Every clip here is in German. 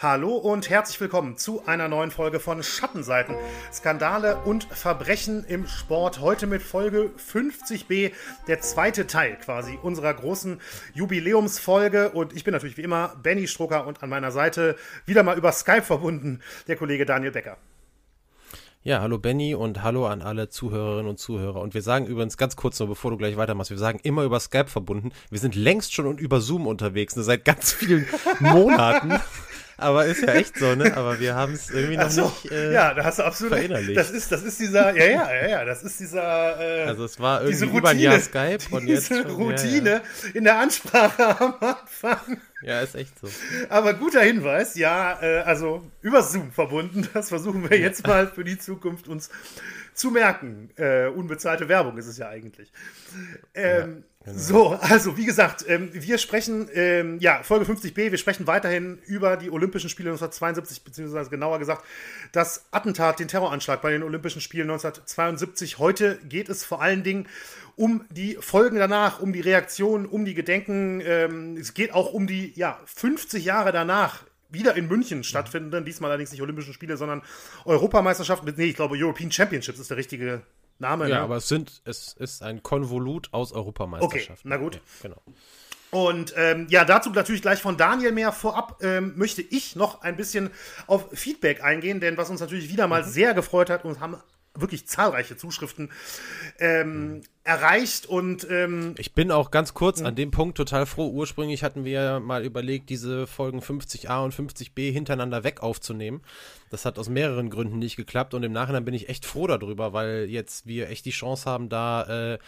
Hallo und herzlich willkommen zu einer neuen Folge von Schattenseiten. Skandale und Verbrechen im Sport. Heute mit Folge 50b, der zweite Teil quasi unserer großen Jubiläumsfolge. Und ich bin natürlich wie immer Benny Strucker und an meiner Seite wieder mal über Skype verbunden der Kollege Daniel Becker. Ja, hallo Benny und hallo an alle Zuhörerinnen und Zuhörer. Und wir sagen übrigens ganz kurz nur, bevor du gleich weitermachst, wir sagen immer über Skype verbunden. Wir sind längst schon über Zoom unterwegs, ne, seit ganz vielen Monaten. Aber ist ja echt so, ne? Aber wir haben es irgendwie noch so, nicht. Äh, ja, da hast du absolut verinnerlicht. Das ist, das ist dieser, ja, ja, ja, ja, das ist dieser. Äh, also es war irgendwie Routine, über ein Jahr Skype und jetzt schon, Routine ja, ja. in der Ansprache am Anfang. Ja, ist echt so. Aber guter Hinweis, ja, äh, also über Zoom verbunden. Das versuchen wir jetzt mal für die Zukunft uns zu merken. Äh, unbezahlte Werbung ist es ja eigentlich. Ähm, Genau. So, also wie gesagt, ähm, wir sprechen, ähm, ja, Folge 50b, wir sprechen weiterhin über die Olympischen Spiele 1972, beziehungsweise genauer gesagt, das Attentat, den Terroranschlag bei den Olympischen Spielen 1972. Heute geht es vor allen Dingen um die Folgen danach, um die Reaktionen, um die Gedenken. Ähm, es geht auch um die, ja, 50 Jahre danach wieder in München stattfinden. Diesmal allerdings nicht Olympischen Spiele, sondern Europameisterschaften nee, ich glaube, European Championships ist der richtige Name. Ja, ne? aber es sind, es ist ein Konvolut aus Europameisterschaften. Okay, na gut. Ja, genau. Und ähm, ja, dazu natürlich gleich von Daniel mehr. Vorab ähm, möchte ich noch ein bisschen auf Feedback eingehen, denn was uns natürlich wieder mal mhm. sehr gefreut hat und haben wirklich zahlreiche Zuschriften ähm, mhm. Erreicht und ähm, ich bin auch ganz kurz an dem Punkt total froh. Ursprünglich hatten wir mal überlegt, diese Folgen 50a und 50b hintereinander weg aufzunehmen. Das hat aus mehreren Gründen nicht geklappt und im Nachhinein bin ich echt froh darüber, weil jetzt wir echt die Chance haben, da äh,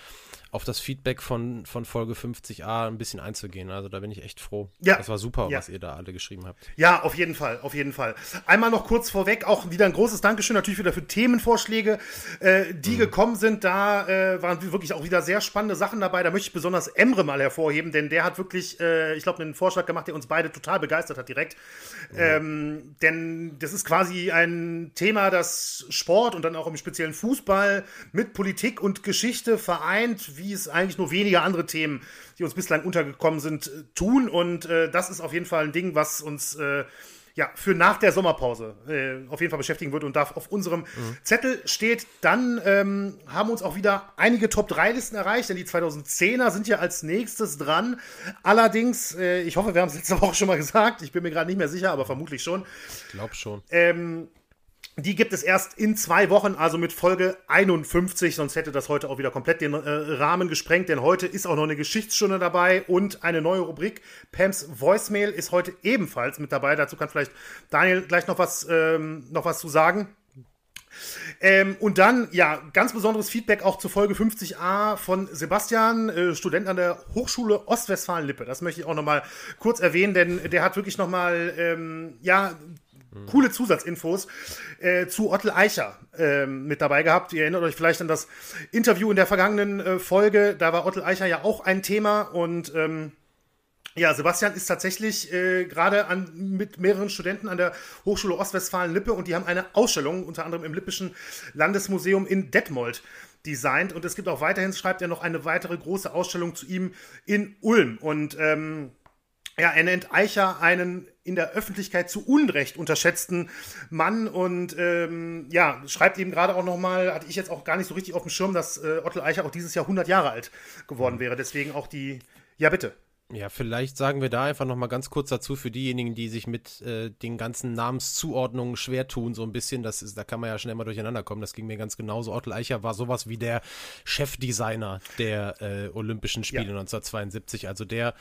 auf das Feedback von, von Folge 50a ein bisschen einzugehen. Also da bin ich echt froh. Ja. Das war super, ja. was ihr da alle geschrieben habt. Ja, auf jeden Fall, auf jeden Fall. Einmal noch kurz vorweg, auch wieder ein großes Dankeschön natürlich wieder für Themenvorschläge, äh, die mhm. gekommen sind. Da äh, waren wirklich auch wieder sehr spannende Sachen dabei. Da möchte ich besonders Emre mal hervorheben, denn der hat wirklich, äh, ich glaube, einen Vorschlag gemacht, der uns beide total begeistert hat direkt. Mhm. Ähm, denn das ist quasi ein Thema, das Sport und dann auch im speziellen Fußball mit Politik und Geschichte vereint, wie es eigentlich nur wenige andere Themen, die uns bislang untergekommen sind, äh, tun. Und äh, das ist auf jeden Fall ein Ding, was uns äh, ja, für nach der Sommerpause äh, auf jeden Fall beschäftigen wird und da auf unserem mhm. Zettel steht. Dann ähm, haben uns auch wieder einige Top-3-Listen erreicht, denn die 2010er sind ja als nächstes dran. Allerdings, äh, ich hoffe, wir haben es letzte Woche schon mal gesagt, ich bin mir gerade nicht mehr sicher, aber vermutlich schon. Ich glaube schon. Ähm, die gibt es erst in zwei Wochen, also mit Folge 51, sonst hätte das heute auch wieder komplett den äh, Rahmen gesprengt, denn heute ist auch noch eine Geschichtsstunde dabei und eine neue Rubrik. Pams Voicemail ist heute ebenfalls mit dabei. Dazu kann vielleicht Daniel gleich noch was, ähm, noch was zu sagen. Ähm, und dann, ja, ganz besonderes Feedback auch zur Folge 50a von Sebastian, äh, Student an der Hochschule Ostwestfalen-Lippe. Das möchte ich auch nochmal kurz erwähnen, denn der hat wirklich nochmal, ähm, ja, coole Zusatzinfos äh, zu Ottel Eicher äh, mit dabei gehabt. Ihr erinnert euch vielleicht an das Interview in der vergangenen äh, Folge. Da war Ottel Eicher ja auch ein Thema und ähm, ja, Sebastian ist tatsächlich äh, gerade mit mehreren Studenten an der Hochschule Ostwestfalen-Lippe und die haben eine Ausstellung unter anderem im Lippischen Landesmuseum in Detmold designt und es gibt auch weiterhin, schreibt er noch eine weitere große Ausstellung zu ihm in Ulm und ähm, ja, er nennt Eicher einen in der Öffentlichkeit zu Unrecht unterschätzten Mann und ähm, ja, schreibt eben gerade auch nochmal, hatte ich jetzt auch gar nicht so richtig auf dem Schirm, dass äh, Otto Eicher auch dieses Jahr 100 Jahre alt geworden wäre. Deswegen auch die, ja bitte. Ja, vielleicht sagen wir da einfach noch mal ganz kurz dazu für diejenigen, die sich mit äh, den ganzen Namenszuordnungen schwer tun, so ein bisschen. Das ist, da kann man ja schnell mal durcheinander kommen. Das ging mir ganz genauso. Otto Eicher war sowas wie der Chefdesigner der äh, Olympischen Spiele ja. 1972. Also der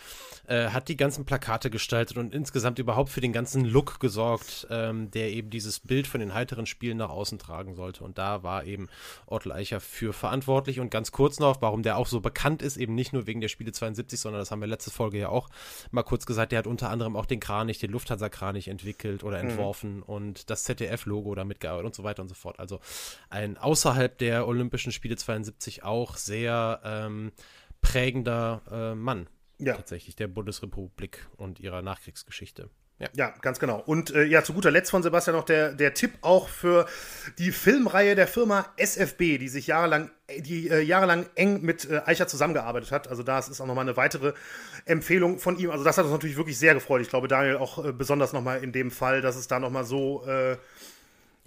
äh, hat die ganzen Plakate gestaltet und insgesamt überhaupt für den ganzen Look gesorgt, ähm, der eben dieses Bild von den heiteren Spielen nach außen tragen sollte. Und da war eben Otto Eicher für verantwortlich. Und ganz kurz noch, warum der auch so bekannt ist, eben nicht nur wegen der Spiele 72, sondern das haben wir letztes Folge ja auch mal kurz gesagt, der hat unter anderem auch den Kranich, den Lufthansa-Kranich entwickelt oder mhm. entworfen mhm. und das ZDF-Logo damit gearbeitet und so weiter und so fort. Also ein außerhalb der Olympischen Spiele 72 auch sehr ähm, prägender äh, Mann. Ja. Tatsächlich der Bundesrepublik und ihrer Nachkriegsgeschichte. Ja. ja, ganz genau. Und äh, ja, zu guter Letzt von Sebastian noch der, der Tipp auch für die Filmreihe der Firma SFB, die sich jahrelang, die äh, jahrelang eng mit äh, Eicher zusammengearbeitet hat. Also das ist auch nochmal eine weitere Empfehlung von ihm. Also das hat uns natürlich wirklich sehr gefreut. Ich glaube, Daniel auch äh, besonders nochmal in dem Fall, dass es da nochmal so äh,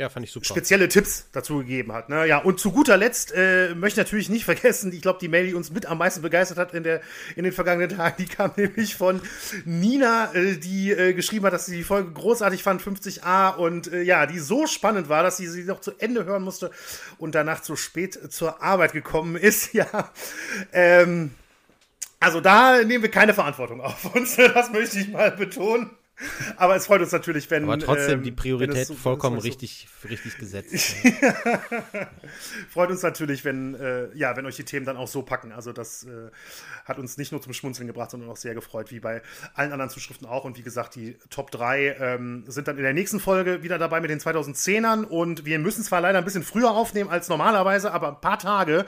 ja, fand ich super. Spezielle Tipps dazu gegeben hat. Ne? Ja, und zu guter Letzt äh, möchte ich natürlich nicht vergessen, ich glaube, die Mail, die uns mit am meisten begeistert hat in, der, in den vergangenen Tagen, die kam nämlich von Nina, äh, die äh, geschrieben hat, dass sie die Folge großartig fand, 50a, und äh, ja, die so spannend war, dass sie sie noch zu Ende hören musste und danach zu spät zur Arbeit gekommen ist. Ja, ähm, also da nehmen wir keine Verantwortung auf uns, das möchte ich mal betonen. Aber es freut uns natürlich, wenn. Aber trotzdem ähm, die Priorität so, vollkommen so, richtig, richtig gesetzt. freut uns natürlich, wenn, äh, ja, wenn euch die Themen dann auch so packen. Also, das äh, hat uns nicht nur zum Schmunzeln gebracht, sondern auch sehr gefreut, wie bei allen anderen Zuschriften auch. Und wie gesagt, die Top 3 ähm, sind dann in der nächsten Folge wieder dabei mit den 2010ern. Und wir müssen zwar leider ein bisschen früher aufnehmen als normalerweise, aber ein paar Tage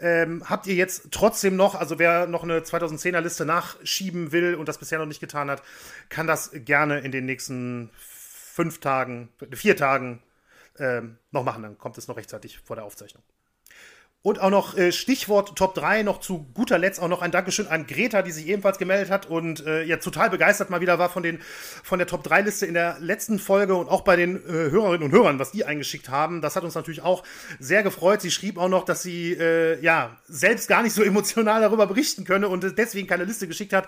ähm, habt ihr jetzt trotzdem noch, also wer noch eine 2010er Liste nachschieben will und das bisher noch nicht getan hat, kann das gerne in den nächsten fünf Tagen, vier Tagen ähm, noch machen. Dann kommt es noch rechtzeitig vor der Aufzeichnung. Und auch noch äh, Stichwort Top 3, noch zu guter Letzt auch noch ein Dankeschön an Greta, die sich ebenfalls gemeldet hat und äh, ja total begeistert mal wieder war von, den, von der Top 3 Liste in der letzten Folge und auch bei den äh, Hörerinnen und Hörern, was die eingeschickt haben. Das hat uns natürlich auch sehr gefreut. Sie schrieb auch noch, dass sie äh, ja selbst gar nicht so emotional darüber berichten könne und deswegen keine Liste geschickt hat.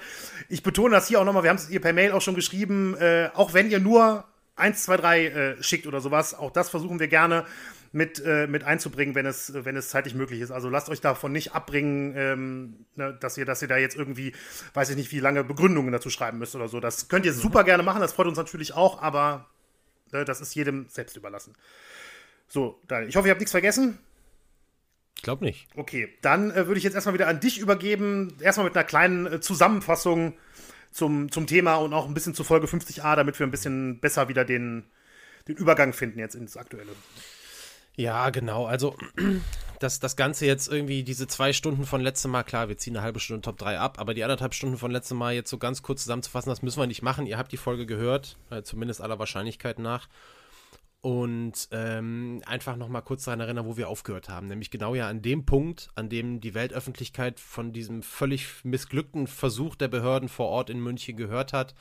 Ich betone das hier auch nochmal, wir haben es ihr per Mail auch schon geschrieben, äh, auch wenn ihr nur 1, 2, 3 äh, schickt oder sowas, auch das versuchen wir gerne mit, äh, mit einzubringen, wenn es, wenn es zeitlich möglich ist. Also lasst euch davon nicht abbringen, ähm, ne, dass, ihr, dass ihr da jetzt irgendwie, weiß ich nicht, wie lange Begründungen dazu schreiben müsst oder so. Das könnt ihr mhm. super gerne machen, das freut uns natürlich auch, aber äh, das ist jedem selbst überlassen. So, Daniel, ich hoffe, ihr habt nichts vergessen. Ich glaube nicht. Okay, dann äh, würde ich jetzt erstmal wieder an dich übergeben. Erstmal mit einer kleinen äh, Zusammenfassung zum, zum Thema und auch ein bisschen zur Folge 50a, damit wir ein bisschen besser wieder den, den Übergang finden jetzt ins Aktuelle. Ja, genau. Also, das, das Ganze jetzt irgendwie, diese zwei Stunden von letztem Mal, klar, wir ziehen eine halbe Stunde Top 3 ab, aber die anderthalb Stunden von letztem Mal jetzt so ganz kurz zusammenzufassen, das müssen wir nicht machen. Ihr habt die Folge gehört, äh, zumindest aller Wahrscheinlichkeit nach. Und ähm, einfach nochmal kurz daran erinnern, wo wir aufgehört haben. Nämlich genau ja an dem Punkt, an dem die Weltöffentlichkeit von diesem völlig missglückten Versuch der Behörden vor Ort in München gehört hat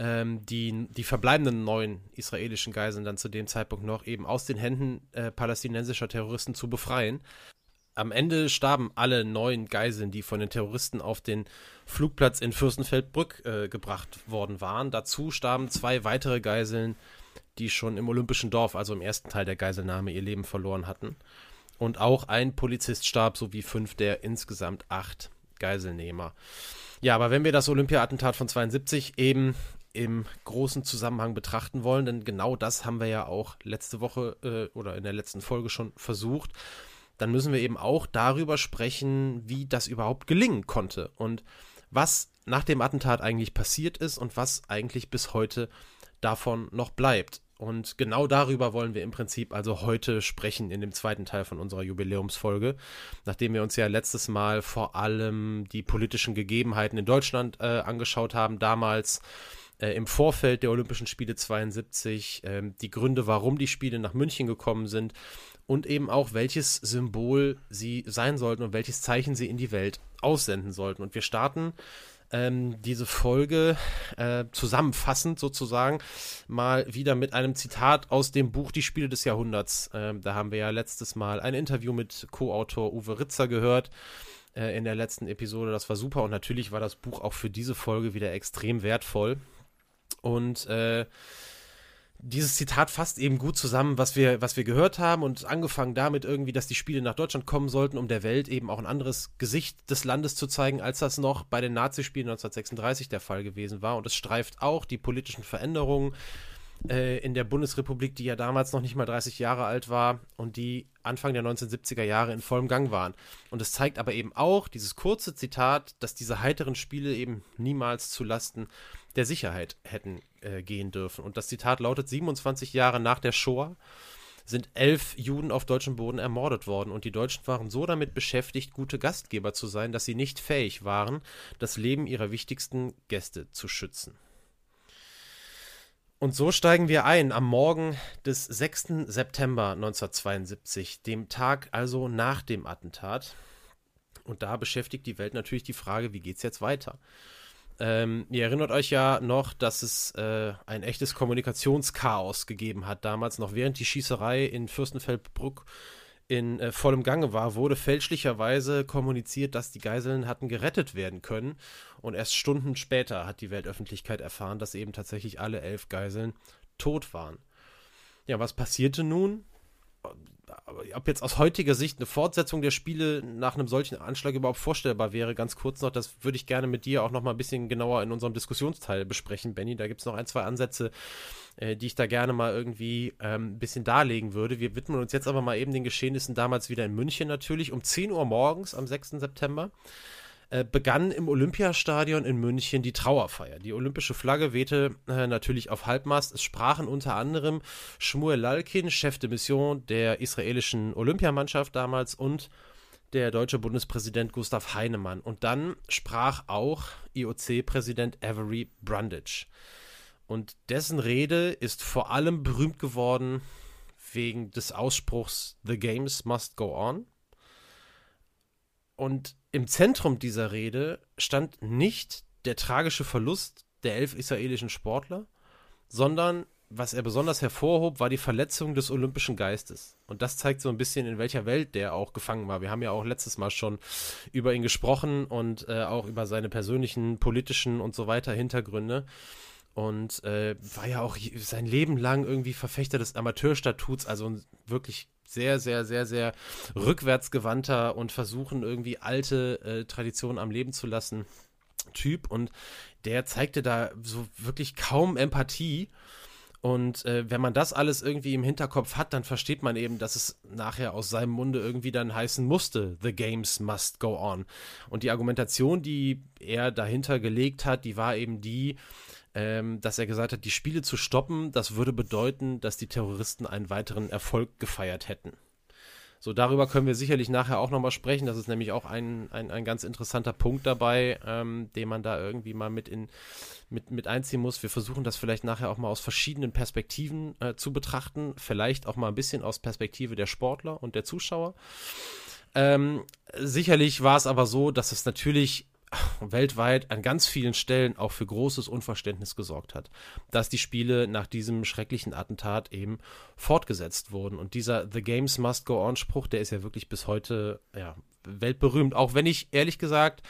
ähm, die, die verbleibenden neun israelischen Geiseln dann zu dem Zeitpunkt noch eben aus den Händen äh, palästinensischer Terroristen zu befreien. Am Ende starben alle neun Geiseln, die von den Terroristen auf den Flugplatz in Fürstenfeldbrück äh, gebracht worden waren. Dazu starben zwei weitere Geiseln, die schon im Olympischen Dorf, also im ersten Teil der Geiselnahme, ihr Leben verloren hatten. Und auch ein Polizist starb, sowie fünf der insgesamt acht Geiselnehmer. Ja, aber wenn wir das Olympia-Attentat von 72 eben im großen Zusammenhang betrachten wollen, denn genau das haben wir ja auch letzte Woche äh, oder in der letzten Folge schon versucht, dann müssen wir eben auch darüber sprechen, wie das überhaupt gelingen konnte und was nach dem Attentat eigentlich passiert ist und was eigentlich bis heute davon noch bleibt. Und genau darüber wollen wir im Prinzip also heute sprechen in dem zweiten Teil von unserer Jubiläumsfolge, nachdem wir uns ja letztes Mal vor allem die politischen Gegebenheiten in Deutschland äh, angeschaut haben, damals äh, im Vorfeld der Olympischen Spiele 72, äh, die Gründe, warum die Spiele nach München gekommen sind und eben auch, welches Symbol sie sein sollten und welches Zeichen sie in die Welt aussenden sollten. Und wir starten ähm, diese Folge äh, zusammenfassend sozusagen mal wieder mit einem Zitat aus dem Buch Die Spiele des Jahrhunderts. Ähm, da haben wir ja letztes Mal ein Interview mit Co-Autor Uwe Ritzer gehört äh, in der letzten Episode. Das war super und natürlich war das Buch auch für diese Folge wieder extrem wertvoll. Und äh, dieses Zitat fasst eben gut zusammen, was wir, was wir gehört haben und angefangen damit irgendwie, dass die Spiele nach Deutschland kommen sollten, um der Welt eben auch ein anderes Gesicht des Landes zu zeigen, als das noch bei den Nazispielen 1936 der Fall gewesen war. Und es streift auch die politischen Veränderungen äh, in der Bundesrepublik, die ja damals noch nicht mal 30 Jahre alt war und die Anfang der 1970er Jahre in vollem Gang waren. Und es zeigt aber eben auch dieses kurze Zitat, dass diese heiteren Spiele eben niemals zu Lasten der Sicherheit hätten äh, gehen dürfen. Und das Zitat lautet: 27 Jahre nach der Shoah sind elf Juden auf deutschem Boden ermordet worden und die Deutschen waren so damit beschäftigt, gute Gastgeber zu sein, dass sie nicht fähig waren, das Leben ihrer wichtigsten Gäste zu schützen. Und so steigen wir ein am Morgen des 6. September 1972, dem Tag also nach dem Attentat. Und da beschäftigt die Welt natürlich die Frage, wie geht es jetzt weiter? Ähm, ihr erinnert euch ja noch, dass es äh, ein echtes Kommunikationschaos gegeben hat. Damals noch während die Schießerei in Fürstenfeldbruck in äh, vollem Gange war, wurde fälschlicherweise kommuniziert, dass die Geiseln hatten gerettet werden können. Und erst Stunden später hat die Weltöffentlichkeit erfahren, dass eben tatsächlich alle elf Geiseln tot waren. Ja, was passierte nun? Ob jetzt aus heutiger Sicht eine Fortsetzung der Spiele nach einem solchen Anschlag überhaupt vorstellbar wäre, ganz kurz noch, das würde ich gerne mit dir auch noch mal ein bisschen genauer in unserem Diskussionsteil besprechen, Benny. Da gibt es noch ein, zwei Ansätze, äh, die ich da gerne mal irgendwie ähm, ein bisschen darlegen würde. Wir widmen uns jetzt aber mal eben den Geschehnissen damals wieder in München natürlich um 10 Uhr morgens am 6. September. Äh, begann im Olympiastadion in München die Trauerfeier. Die olympische Flagge wehte äh, natürlich auf Halbmast. Es sprachen unter anderem Shmuel Lalkin, Chef de Mission der israelischen Olympiamannschaft damals und der deutsche Bundespräsident Gustav Heinemann. Und dann sprach auch IOC-Präsident Avery Brundage. Und dessen Rede ist vor allem berühmt geworden wegen des Ausspruchs The Games must go on. Und im Zentrum dieser Rede stand nicht der tragische Verlust der elf israelischen Sportler, sondern was er besonders hervorhob, war die Verletzung des olympischen Geistes. Und das zeigt so ein bisschen, in welcher Welt der auch gefangen war. Wir haben ja auch letztes Mal schon über ihn gesprochen und äh, auch über seine persönlichen, politischen und so weiter Hintergründe. Und äh, war ja auch sein Leben lang irgendwie Verfechter des Amateurstatuts, also ein wirklich sehr, sehr, sehr, sehr rückwärtsgewandter und versuchen irgendwie alte äh, Traditionen am Leben zu lassen Typ und der zeigte da so wirklich kaum Empathie. Und äh, wenn man das alles irgendwie im Hinterkopf hat, dann versteht man eben, dass es nachher aus seinem Munde irgendwie dann heißen musste, The Games must go on. Und die Argumentation, die er dahinter gelegt hat, die war eben die, ähm, dass er gesagt hat, die Spiele zu stoppen, das würde bedeuten, dass die Terroristen einen weiteren Erfolg gefeiert hätten. So, darüber können wir sicherlich nachher auch nochmal sprechen. Das ist nämlich auch ein, ein, ein ganz interessanter Punkt dabei, ähm, den man da irgendwie mal mit, in, mit, mit einziehen muss. Wir versuchen das vielleicht nachher auch mal aus verschiedenen Perspektiven äh, zu betrachten. Vielleicht auch mal ein bisschen aus Perspektive der Sportler und der Zuschauer. Ähm, sicherlich war es aber so, dass es natürlich weltweit an ganz vielen Stellen auch für großes Unverständnis gesorgt hat, dass die Spiele nach diesem schrecklichen Attentat eben fortgesetzt wurden. Und dieser The Games Must Go On Spruch, der ist ja wirklich bis heute ja, weltberühmt. Auch wenn ich ehrlich gesagt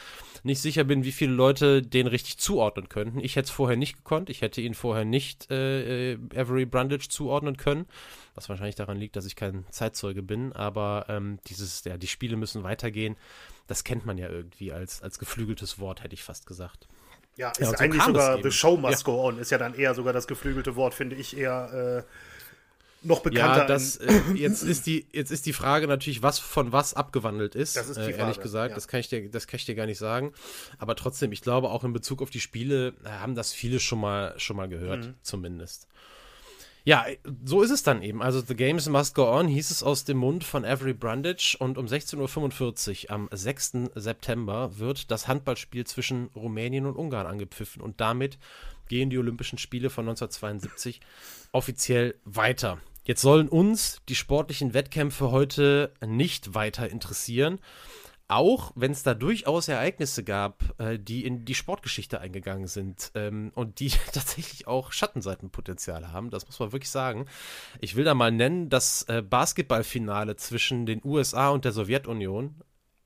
nicht sicher bin, wie viele Leute den richtig zuordnen könnten. Ich hätte es vorher nicht gekonnt. Ich hätte ihn vorher nicht äh, äh, Avery Brundage zuordnen können. Was wahrscheinlich daran liegt, dass ich kein Zeitzeuge bin. Aber ähm, dieses, ja, die Spiele müssen weitergehen das kennt man ja irgendwie als, als geflügeltes Wort, hätte ich fast gesagt. Ja, ist ja, so eigentlich sogar The Show Must ja. Go On, ist ja dann eher sogar das geflügelte Wort, finde ich eher äh, noch bekannter. Ja, das, äh, jetzt, ist die, jetzt ist die Frage natürlich, was von was abgewandelt ist. Das ist die Frage, äh, ehrlich gesagt, ja. das, kann ich dir, das kann ich dir gar nicht sagen. Aber trotzdem, ich glaube, auch in Bezug auf die Spiele äh, haben das viele schon mal, schon mal gehört, mhm. zumindest. Ja, so ist es dann eben. Also The Games Must Go On hieß es aus dem Mund von Avery Brundage und um 16.45 Uhr am 6. September wird das Handballspiel zwischen Rumänien und Ungarn angepfiffen und damit gehen die Olympischen Spiele von 1972 offiziell weiter. Jetzt sollen uns die sportlichen Wettkämpfe heute nicht weiter interessieren. Auch wenn es da durchaus Ereignisse gab, äh, die in die Sportgeschichte eingegangen sind ähm, und die tatsächlich auch Schattenseitenpotenzial haben, das muss man wirklich sagen. Ich will da mal nennen das äh, Basketballfinale zwischen den USA und der Sowjetunion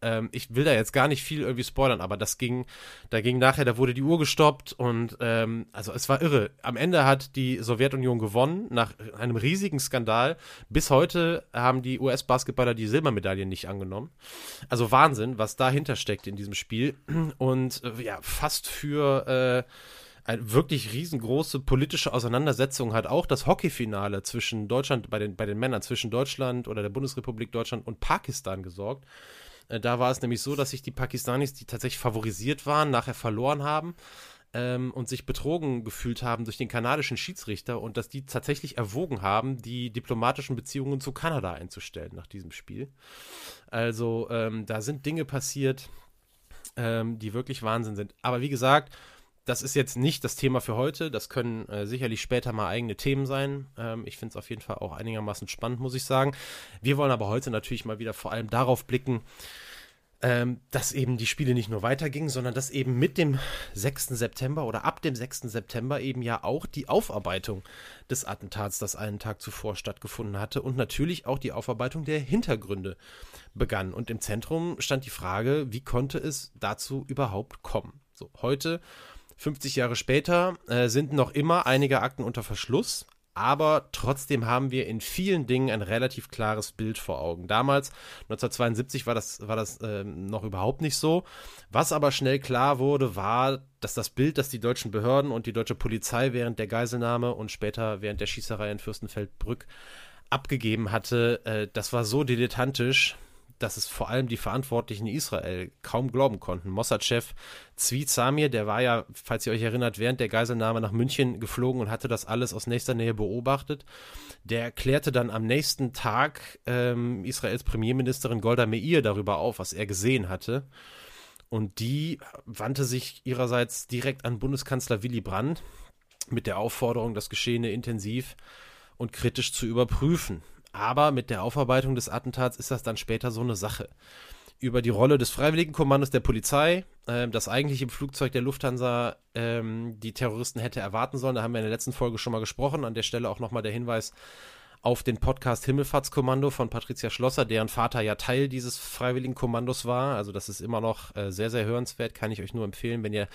ähm, ich will da jetzt gar nicht viel irgendwie spoilern, aber das ging, da ging nachher, da wurde die Uhr gestoppt und ähm, also es war irre. Am Ende hat die Sowjetunion gewonnen nach einem riesigen Skandal. Bis heute haben die US-Basketballer die Silbermedaille nicht angenommen. Also Wahnsinn, was dahinter steckt in diesem Spiel und äh, ja, fast für äh, eine wirklich riesengroße politische Auseinandersetzung hat auch das Hockeyfinale zwischen Deutschland, bei den, bei den Männern, zwischen Deutschland oder der Bundesrepublik Deutschland und Pakistan gesorgt. Äh, da war es nämlich so, dass sich die Pakistanis, die tatsächlich favorisiert waren, nachher verloren haben ähm, und sich betrogen gefühlt haben durch den kanadischen Schiedsrichter und dass die tatsächlich erwogen haben, die diplomatischen Beziehungen zu Kanada einzustellen nach diesem Spiel. Also ähm, da sind Dinge passiert, ähm, die wirklich Wahnsinn sind. Aber wie gesagt, das ist jetzt nicht das Thema für heute. Das können äh, sicherlich später mal eigene Themen sein. Ähm, ich finde es auf jeden Fall auch einigermaßen spannend, muss ich sagen. Wir wollen aber heute natürlich mal wieder vor allem darauf blicken, ähm, dass eben die Spiele nicht nur weitergingen, sondern dass eben mit dem 6. September oder ab dem 6. September eben ja auch die Aufarbeitung des Attentats, das einen Tag zuvor stattgefunden hatte und natürlich auch die Aufarbeitung der Hintergründe begann. Und im Zentrum stand die Frage, wie konnte es dazu überhaupt kommen? So, heute 50 Jahre später äh, sind noch immer einige Akten unter Verschluss, aber trotzdem haben wir in vielen Dingen ein relativ klares Bild vor Augen. Damals, 1972, war das, war das äh, noch überhaupt nicht so. Was aber schnell klar wurde, war, dass das Bild, das die deutschen Behörden und die deutsche Polizei während der Geiselnahme und später während der Schießerei in Fürstenfeldbrück abgegeben hatte, äh, das war so dilettantisch, dass es vor allem die Verantwortlichen in Israel kaum glauben konnten. Mossad-Chef Zvi Zamir, der war ja, falls ihr euch erinnert, während der Geiselnahme nach München geflogen und hatte das alles aus nächster Nähe beobachtet. Der erklärte dann am nächsten Tag ähm, Israels Premierministerin Golda Meir darüber auf, was er gesehen hatte. Und die wandte sich ihrerseits direkt an Bundeskanzler Willy Brandt mit der Aufforderung, das Geschehene intensiv und kritisch zu überprüfen. Aber mit der Aufarbeitung des Attentats ist das dann später so eine Sache. Über die Rolle des Freiwilligenkommandos der Polizei, äh, das eigentlich im Flugzeug der Lufthansa ähm, die Terroristen hätte erwarten sollen, da haben wir in der letzten Folge schon mal gesprochen. An der Stelle auch nochmal der Hinweis auf den Podcast Himmelfahrtskommando von Patricia Schlosser, deren Vater ja Teil dieses Freiwilligenkommandos war. Also das ist immer noch äh, sehr, sehr hörenswert, kann ich euch nur empfehlen, wenn ihr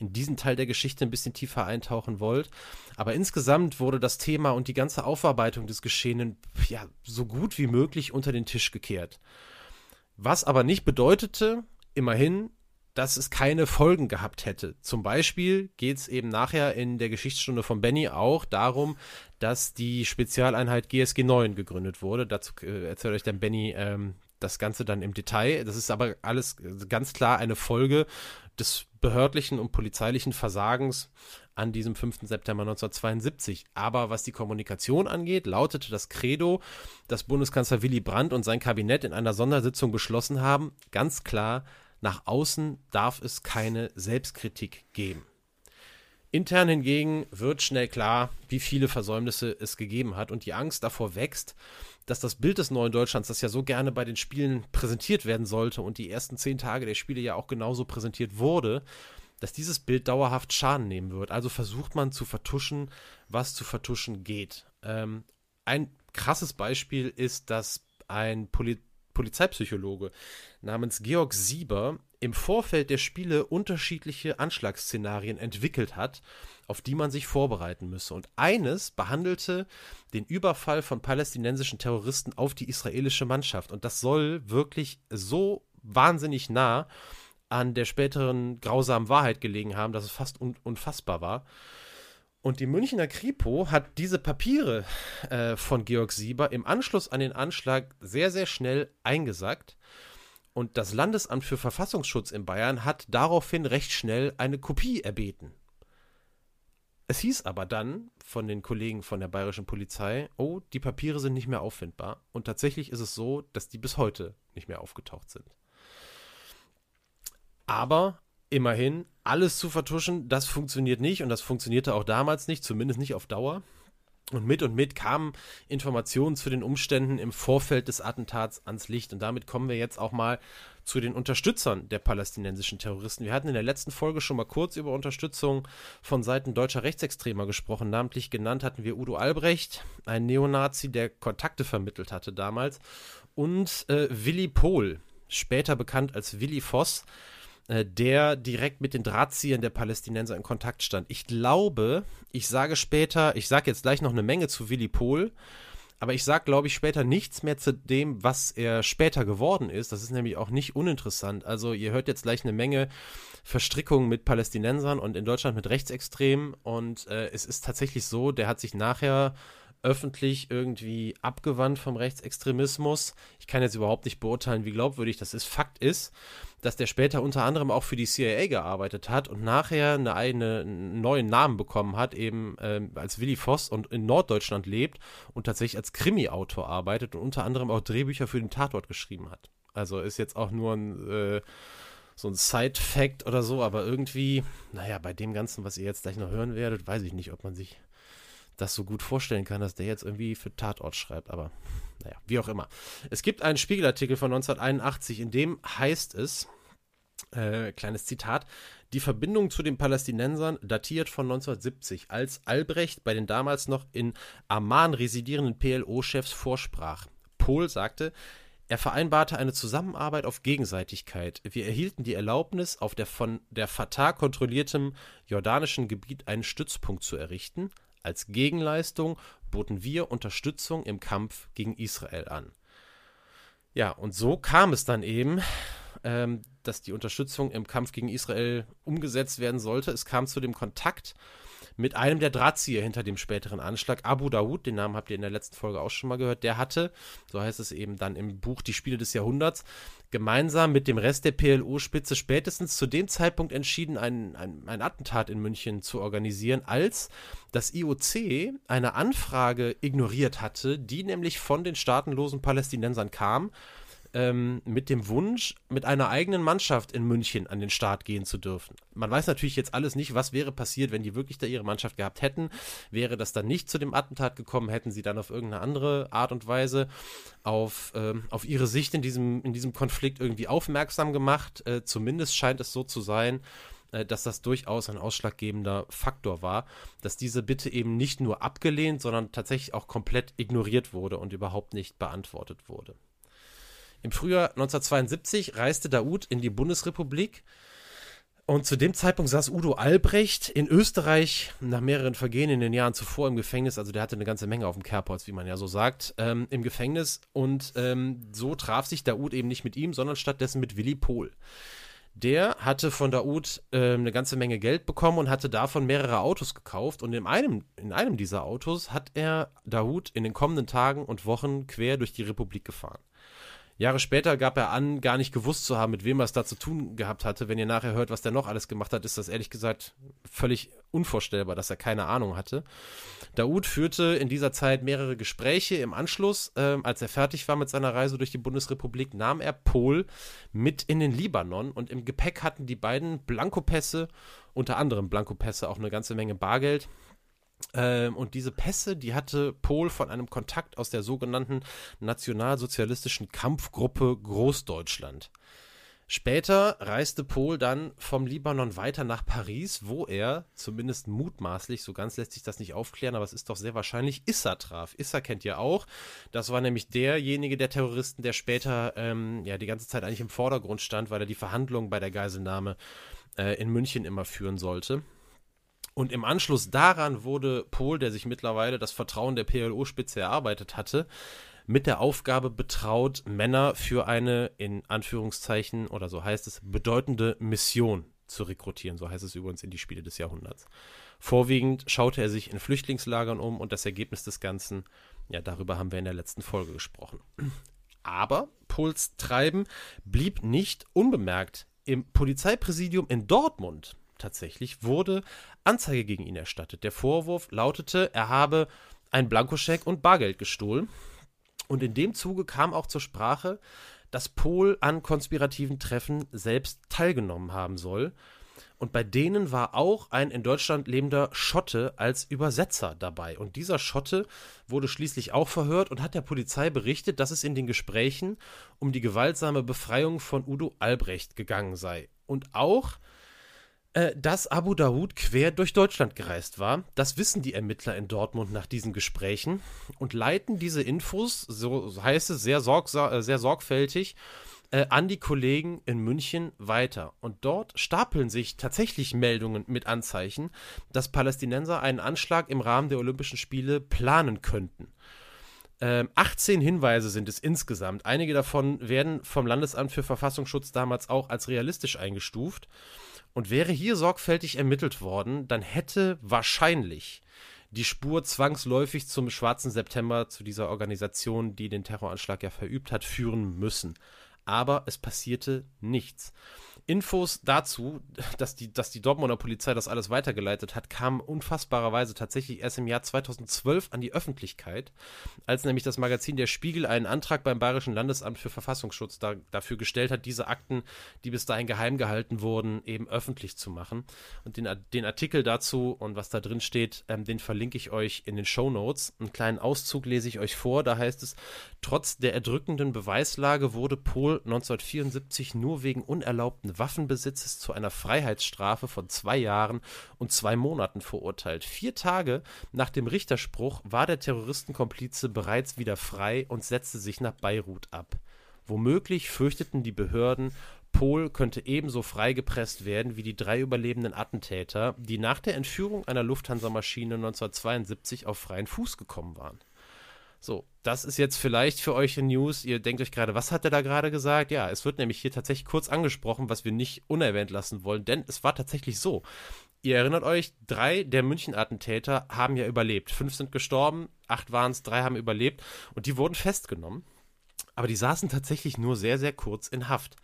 in diesen Teil der Geschichte ein bisschen tiefer eintauchen wollt. Aber insgesamt wurde das Thema und die ganze Aufarbeitung des Geschehenen ja so gut wie möglich unter den Tisch gekehrt. Was aber nicht bedeutete, immerhin, dass es keine Folgen gehabt hätte. Zum Beispiel geht es eben nachher in der Geschichtsstunde von Benny auch darum, dass die Spezialeinheit GSG 9 gegründet wurde. Dazu äh, erzählt euch dann Benny ähm, das Ganze dann im Detail. Das ist aber alles ganz klar eine Folge des behördlichen und polizeilichen Versagens an diesem 5. September 1972. Aber was die Kommunikation angeht, lautete das Credo, das Bundeskanzler Willy Brandt und sein Kabinett in einer Sondersitzung beschlossen haben, ganz klar, nach außen darf es keine Selbstkritik geben. Intern hingegen wird schnell klar, wie viele Versäumnisse es gegeben hat und die Angst davor wächst, dass das Bild des neuen Deutschlands, das ja so gerne bei den Spielen präsentiert werden sollte und die ersten zehn Tage der Spiele ja auch genauso präsentiert wurde, dass dieses Bild dauerhaft Schaden nehmen wird. Also versucht man zu vertuschen, was zu vertuschen geht. Ähm, ein krasses Beispiel ist, dass ein Poli Polizeipsychologe namens Georg Sieber im Vorfeld der Spiele unterschiedliche Anschlagsszenarien entwickelt hat, auf die man sich vorbereiten müsse. Und eines behandelte den Überfall von palästinensischen Terroristen auf die israelische Mannschaft. Und das soll wirklich so wahnsinnig nah an der späteren grausamen Wahrheit gelegen haben, dass es fast un unfassbar war. Und die Münchner Kripo hat diese Papiere äh, von Georg Sieber im Anschluss an den Anschlag sehr, sehr schnell eingesackt. Und das Landesamt für Verfassungsschutz in Bayern hat daraufhin recht schnell eine Kopie erbeten. Es hieß aber dann von den Kollegen von der bayerischen Polizei, oh, die Papiere sind nicht mehr auffindbar. Und tatsächlich ist es so, dass die bis heute nicht mehr aufgetaucht sind. Aber immerhin, alles zu vertuschen, das funktioniert nicht und das funktionierte auch damals nicht, zumindest nicht auf Dauer. Und mit und mit kamen Informationen zu den Umständen im Vorfeld des Attentats ans Licht. Und damit kommen wir jetzt auch mal zu den Unterstützern der palästinensischen Terroristen. Wir hatten in der letzten Folge schon mal kurz über Unterstützung von Seiten deutscher Rechtsextremer gesprochen. Namentlich genannt hatten wir Udo Albrecht, ein Neonazi, der Kontakte vermittelt hatte damals, und äh, Willi Pohl, später bekannt als Willi Voss, der direkt mit den Drahtziehern der Palästinenser in Kontakt stand. Ich glaube, ich sage später, ich sage jetzt gleich noch eine Menge zu Willy Pohl, aber ich sage, glaube ich, später nichts mehr zu dem, was er später geworden ist. Das ist nämlich auch nicht uninteressant. Also ihr hört jetzt gleich eine Menge Verstrickungen mit Palästinensern und in Deutschland mit Rechtsextremen. Und äh, es ist tatsächlich so, der hat sich nachher öffentlich irgendwie abgewandt vom Rechtsextremismus. Ich kann jetzt überhaupt nicht beurteilen, wie glaubwürdig das ist. Fakt ist, dass der später unter anderem auch für die CIA gearbeitet hat und nachher eine eigene, einen neuen Namen bekommen hat, eben ähm, als Willy Voss und in Norddeutschland lebt und tatsächlich als Krimi-Autor arbeitet und unter anderem auch Drehbücher für den Tatort geschrieben hat. Also ist jetzt auch nur ein, äh, so ein Side-Fact oder so, aber irgendwie, naja, bei dem Ganzen, was ihr jetzt gleich noch hören werdet, weiß ich nicht, ob man sich das so gut vorstellen kann, dass der jetzt irgendwie für Tatort schreibt, aber naja, wie auch immer. Es gibt einen Spiegelartikel von 1981, in dem heißt es, äh, kleines Zitat, die Verbindung zu den Palästinensern datiert von 1970, als Albrecht bei den damals noch in Amman residierenden PLO-Chefs vorsprach. Pohl sagte, er vereinbarte eine Zusammenarbeit auf Gegenseitigkeit. Wir erhielten die Erlaubnis, auf der von der Fatah kontrolliertem jordanischen Gebiet einen Stützpunkt zu errichten. Als Gegenleistung boten wir Unterstützung im Kampf gegen Israel an. Ja, und so kam es dann eben, ähm, dass die Unterstützung im Kampf gegen Israel umgesetzt werden sollte. Es kam zu dem Kontakt mit einem der Drahtzieher hinter dem späteren Anschlag, Abu Daoud, den Namen habt ihr in der letzten Folge auch schon mal gehört, der hatte, so heißt es eben dann im Buch Die Spiele des Jahrhunderts, gemeinsam mit dem Rest der PLO-Spitze spätestens zu dem Zeitpunkt entschieden, ein, ein, ein Attentat in München zu organisieren, als das IOC eine Anfrage ignoriert hatte, die nämlich von den staatenlosen Palästinensern kam ähm, mit dem Wunsch, mit einer eigenen Mannschaft in München an den Start gehen zu dürfen. Man weiß natürlich jetzt alles nicht, was wäre passiert, wenn die wirklich da ihre Mannschaft gehabt hätten. Wäre das dann nicht zu dem Attentat gekommen, hätten sie dann auf irgendeine andere Art und Weise auf, ähm, auf ihre Sicht in diesem, in diesem Konflikt irgendwie aufmerksam gemacht. Äh, zumindest scheint es so zu sein äh, dass das durchaus ein ausschlaggebender Faktor war, dass diese Bitte eben nicht nur abgelehnt, sondern tatsächlich auch komplett ignoriert wurde und überhaupt nicht beantwortet wurde. Im Frühjahr 1972 reiste Daoud in die Bundesrepublik und zu dem Zeitpunkt saß Udo Albrecht in Österreich nach mehreren Vergehen in den Jahren zuvor im Gefängnis. Also der hatte eine ganze Menge auf dem Kerbholz, wie man ja so sagt, ähm, im Gefängnis. Und ähm, so traf sich Daoud eben nicht mit ihm, sondern stattdessen mit Willi Pohl. Der hatte von Daoud äh, eine ganze Menge Geld bekommen und hatte davon mehrere Autos gekauft. Und in einem, in einem dieser Autos hat er Daoud in den kommenden Tagen und Wochen quer durch die Republik gefahren. Jahre später gab er an, gar nicht gewusst zu haben, mit wem er es da zu tun gehabt hatte. Wenn ihr nachher hört, was der noch alles gemacht hat, ist das ehrlich gesagt völlig unvorstellbar, dass er keine Ahnung hatte. Daoud führte in dieser Zeit mehrere Gespräche. Im Anschluss, äh, als er fertig war mit seiner Reise durch die Bundesrepublik, nahm er Pol mit in den Libanon und im Gepäck hatten die beiden Blankopässe, unter anderem Blankopässe, auch eine ganze Menge Bargeld ähm, und diese Pässe, die hatte Pohl von einem Kontakt aus der sogenannten nationalsozialistischen Kampfgruppe Großdeutschland. Später reiste Pohl dann vom Libanon weiter nach Paris, wo er, zumindest mutmaßlich, so ganz lässt sich das nicht aufklären, aber es ist doch sehr wahrscheinlich, Issa traf. Issa kennt ihr auch. Das war nämlich derjenige der Terroristen, der später ähm, ja die ganze Zeit eigentlich im Vordergrund stand, weil er die Verhandlungen bei der Geiselnahme äh, in München immer führen sollte. Und im Anschluss daran wurde Pohl, der sich mittlerweile das Vertrauen der PLO-Spitze erarbeitet hatte, mit der Aufgabe betraut, Männer für eine, in Anführungszeichen, oder so heißt es, bedeutende Mission zu rekrutieren. So heißt es übrigens in die Spiele des Jahrhunderts. Vorwiegend schaute er sich in Flüchtlingslagern um und das Ergebnis des Ganzen, ja, darüber haben wir in der letzten Folge gesprochen. Aber Pohls Treiben blieb nicht unbemerkt. Im Polizeipräsidium in Dortmund tatsächlich wurde Anzeige gegen ihn erstattet. Der Vorwurf lautete, er habe ein Blankoscheck und Bargeld gestohlen. Und in dem Zuge kam auch zur Sprache, dass Pohl an konspirativen Treffen selbst teilgenommen haben soll. Und bei denen war auch ein in Deutschland lebender Schotte als Übersetzer dabei. Und dieser Schotte wurde schließlich auch verhört und hat der Polizei berichtet, dass es in den Gesprächen um die gewaltsame Befreiung von Udo Albrecht gegangen sei. Und auch äh, dass Abu Daoud quer durch Deutschland gereist war. Das wissen die Ermittler in Dortmund nach diesen Gesprächen und leiten diese Infos, so heißt es, sehr, sorg äh, sehr sorgfältig äh, an die Kollegen in München weiter. Und dort stapeln sich tatsächlich Meldungen mit Anzeichen, dass Palästinenser einen Anschlag im Rahmen der Olympischen Spiele planen könnten. Ähm, 18 Hinweise sind es insgesamt. Einige davon werden vom Landesamt für Verfassungsschutz damals auch als realistisch eingestuft. Und wäre hier sorgfältig ermittelt worden, dann hätte wahrscheinlich die Spur zwangsläufig zum schwarzen September, zu dieser Organisation, die den Terroranschlag ja verübt hat, führen müssen. Aber es passierte nichts. Infos dazu, dass die, dass die Dortmunder Polizei das alles weitergeleitet hat, kamen unfassbarerweise tatsächlich erst im Jahr 2012 an die Öffentlichkeit, als nämlich das Magazin Der Spiegel einen Antrag beim Bayerischen Landesamt für Verfassungsschutz da, dafür gestellt hat, diese Akten, die bis dahin geheim gehalten wurden, eben öffentlich zu machen. Und den, den Artikel dazu und was da drin steht, ähm, den verlinke ich euch in den Show Notes. Einen kleinen Auszug lese ich euch vor. Da heißt es, trotz der erdrückenden Beweislage wurde Pohl 1974 nur wegen unerlaubten Waffenbesitzes zu einer Freiheitsstrafe von zwei Jahren und zwei Monaten verurteilt. Vier Tage nach dem Richterspruch war der Terroristenkomplize bereits wieder frei und setzte sich nach Beirut ab. Womöglich fürchteten die Behörden, Pohl könnte ebenso freigepresst werden wie die drei überlebenden Attentäter, die nach der Entführung einer Lufthansa-Maschine 1972 auf freien Fuß gekommen waren. So, das ist jetzt vielleicht für euch eine News. Ihr denkt euch gerade, was hat er da gerade gesagt? Ja, es wird nämlich hier tatsächlich kurz angesprochen, was wir nicht unerwähnt lassen wollen, denn es war tatsächlich so. Ihr erinnert euch, drei der München-Attentäter haben ja überlebt. Fünf sind gestorben, acht waren es, drei haben überlebt und die wurden festgenommen. Aber die saßen tatsächlich nur sehr, sehr kurz in Haft.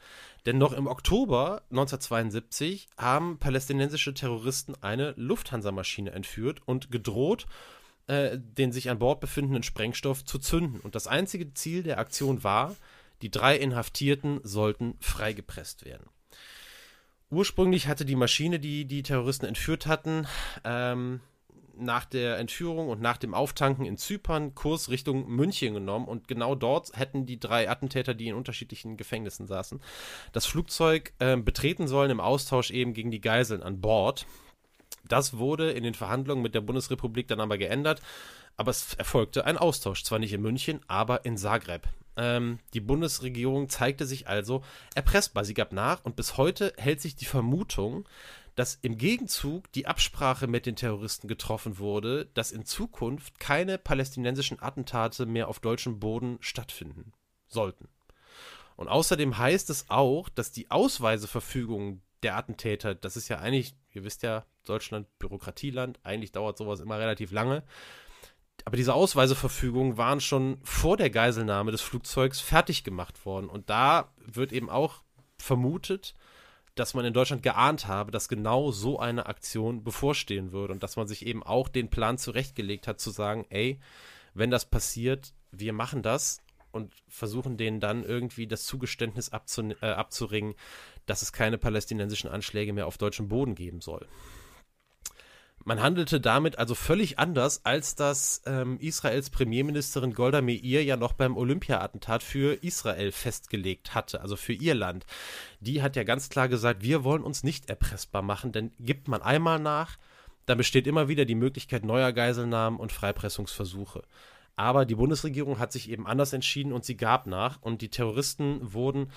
Denn noch im Oktober 1972 haben palästinensische Terroristen eine Lufthansa-Maschine entführt und gedroht, äh, den sich an Bord befindenden Sprengstoff zu zünden. Und das einzige Ziel der Aktion war, die drei Inhaftierten sollten freigepresst werden. Ursprünglich hatte die Maschine, die die Terroristen entführt hatten, ähm, nach der Entführung und nach dem Auftanken in Zypern Kurs Richtung München genommen und genau dort hätten die drei Attentäter, die in unterschiedlichen Gefängnissen saßen, das Flugzeug äh, betreten sollen im Austausch eben gegen die Geiseln an Bord. Das wurde in den Verhandlungen mit der Bundesrepublik dann aber geändert, aber es erfolgte ein Austausch, zwar nicht in München, aber in Zagreb. Ähm, die Bundesregierung zeigte sich also erpressbar. Sie gab nach und bis heute hält sich die Vermutung, dass im Gegenzug die Absprache mit den Terroristen getroffen wurde, dass in Zukunft keine palästinensischen Attentate mehr auf deutschem Boden stattfinden sollten. Und außerdem heißt es auch, dass die Ausweiseverfügung der Attentäter, das ist ja eigentlich, ihr wisst ja, Deutschland Bürokratieland, eigentlich dauert sowas immer relativ lange. Aber diese Ausweiseverfügungen waren schon vor der Geiselnahme des Flugzeugs fertig gemacht worden. Und da wird eben auch vermutet, dass man in Deutschland geahnt habe, dass genau so eine Aktion bevorstehen würde und dass man sich eben auch den Plan zurechtgelegt hat, zu sagen, ey, wenn das passiert, wir machen das und versuchen denen dann irgendwie das Zugeständnis abzu äh, abzuringen, dass es keine palästinensischen Anschläge mehr auf deutschem Boden geben soll. Man handelte damit also völlig anders, als das ähm, Israels Premierministerin Golda Meir ja noch beim Olympia-Attentat für Israel festgelegt hatte, also für ihr Land. Die hat ja ganz klar gesagt, wir wollen uns nicht erpressbar machen, denn gibt man einmal nach, dann besteht immer wieder die Möglichkeit neuer Geiselnahmen und Freipressungsversuche. Aber die Bundesregierung hat sich eben anders entschieden und sie gab nach und die Terroristen wurden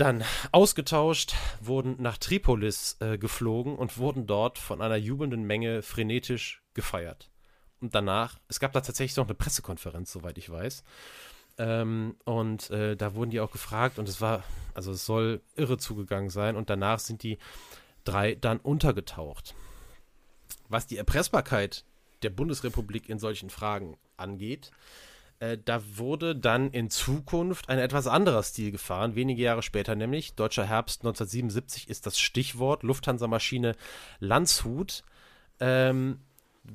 dann ausgetauscht, wurden nach Tripolis äh, geflogen und wurden dort von einer jubelnden Menge frenetisch gefeiert. Und danach, es gab da tatsächlich noch eine Pressekonferenz, soweit ich weiß. Ähm, und äh, da wurden die auch gefragt und es war, also es soll irre zugegangen sein und danach sind die drei dann untergetaucht. Was die Erpressbarkeit der Bundesrepublik in solchen Fragen angeht, äh, da wurde dann in Zukunft ein etwas anderer Stil gefahren, wenige Jahre später nämlich. Deutscher Herbst 1977 ist das Stichwort. Lufthansa-Maschine Landshut. Ähm,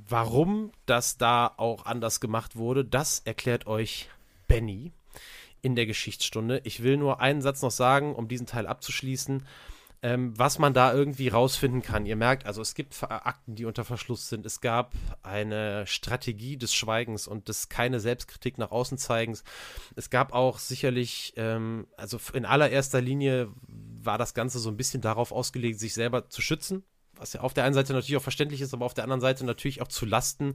warum das da auch anders gemacht wurde, das erklärt euch Benny in der Geschichtsstunde. Ich will nur einen Satz noch sagen, um diesen Teil abzuschließen ähm, was man da irgendwie rausfinden kann. Ihr merkt, also es gibt Akten, die unter Verschluss sind. Es gab eine Strategie des Schweigens und des keine Selbstkritik nach außen zeigens. Es gab auch sicherlich, ähm, also in allererster Linie war das Ganze so ein bisschen darauf ausgelegt, sich selber zu schützen, was ja auf der einen Seite natürlich auch verständlich ist, aber auf der anderen Seite natürlich auch zu Lasten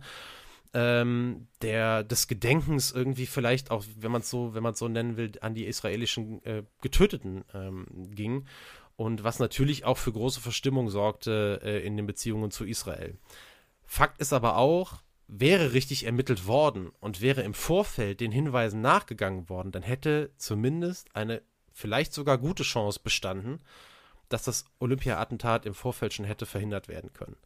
ähm, der des Gedenkens irgendwie vielleicht auch, wenn man es so, wenn man so nennen will, an die israelischen äh, Getöteten ähm, ging und was natürlich auch für große Verstimmung sorgte äh, in den Beziehungen zu Israel. Fakt ist aber auch, wäre richtig ermittelt worden und wäre im Vorfeld den Hinweisen nachgegangen worden, dann hätte zumindest eine vielleicht sogar gute Chance bestanden, dass das Olympia-Attentat im Vorfeld schon hätte verhindert werden können.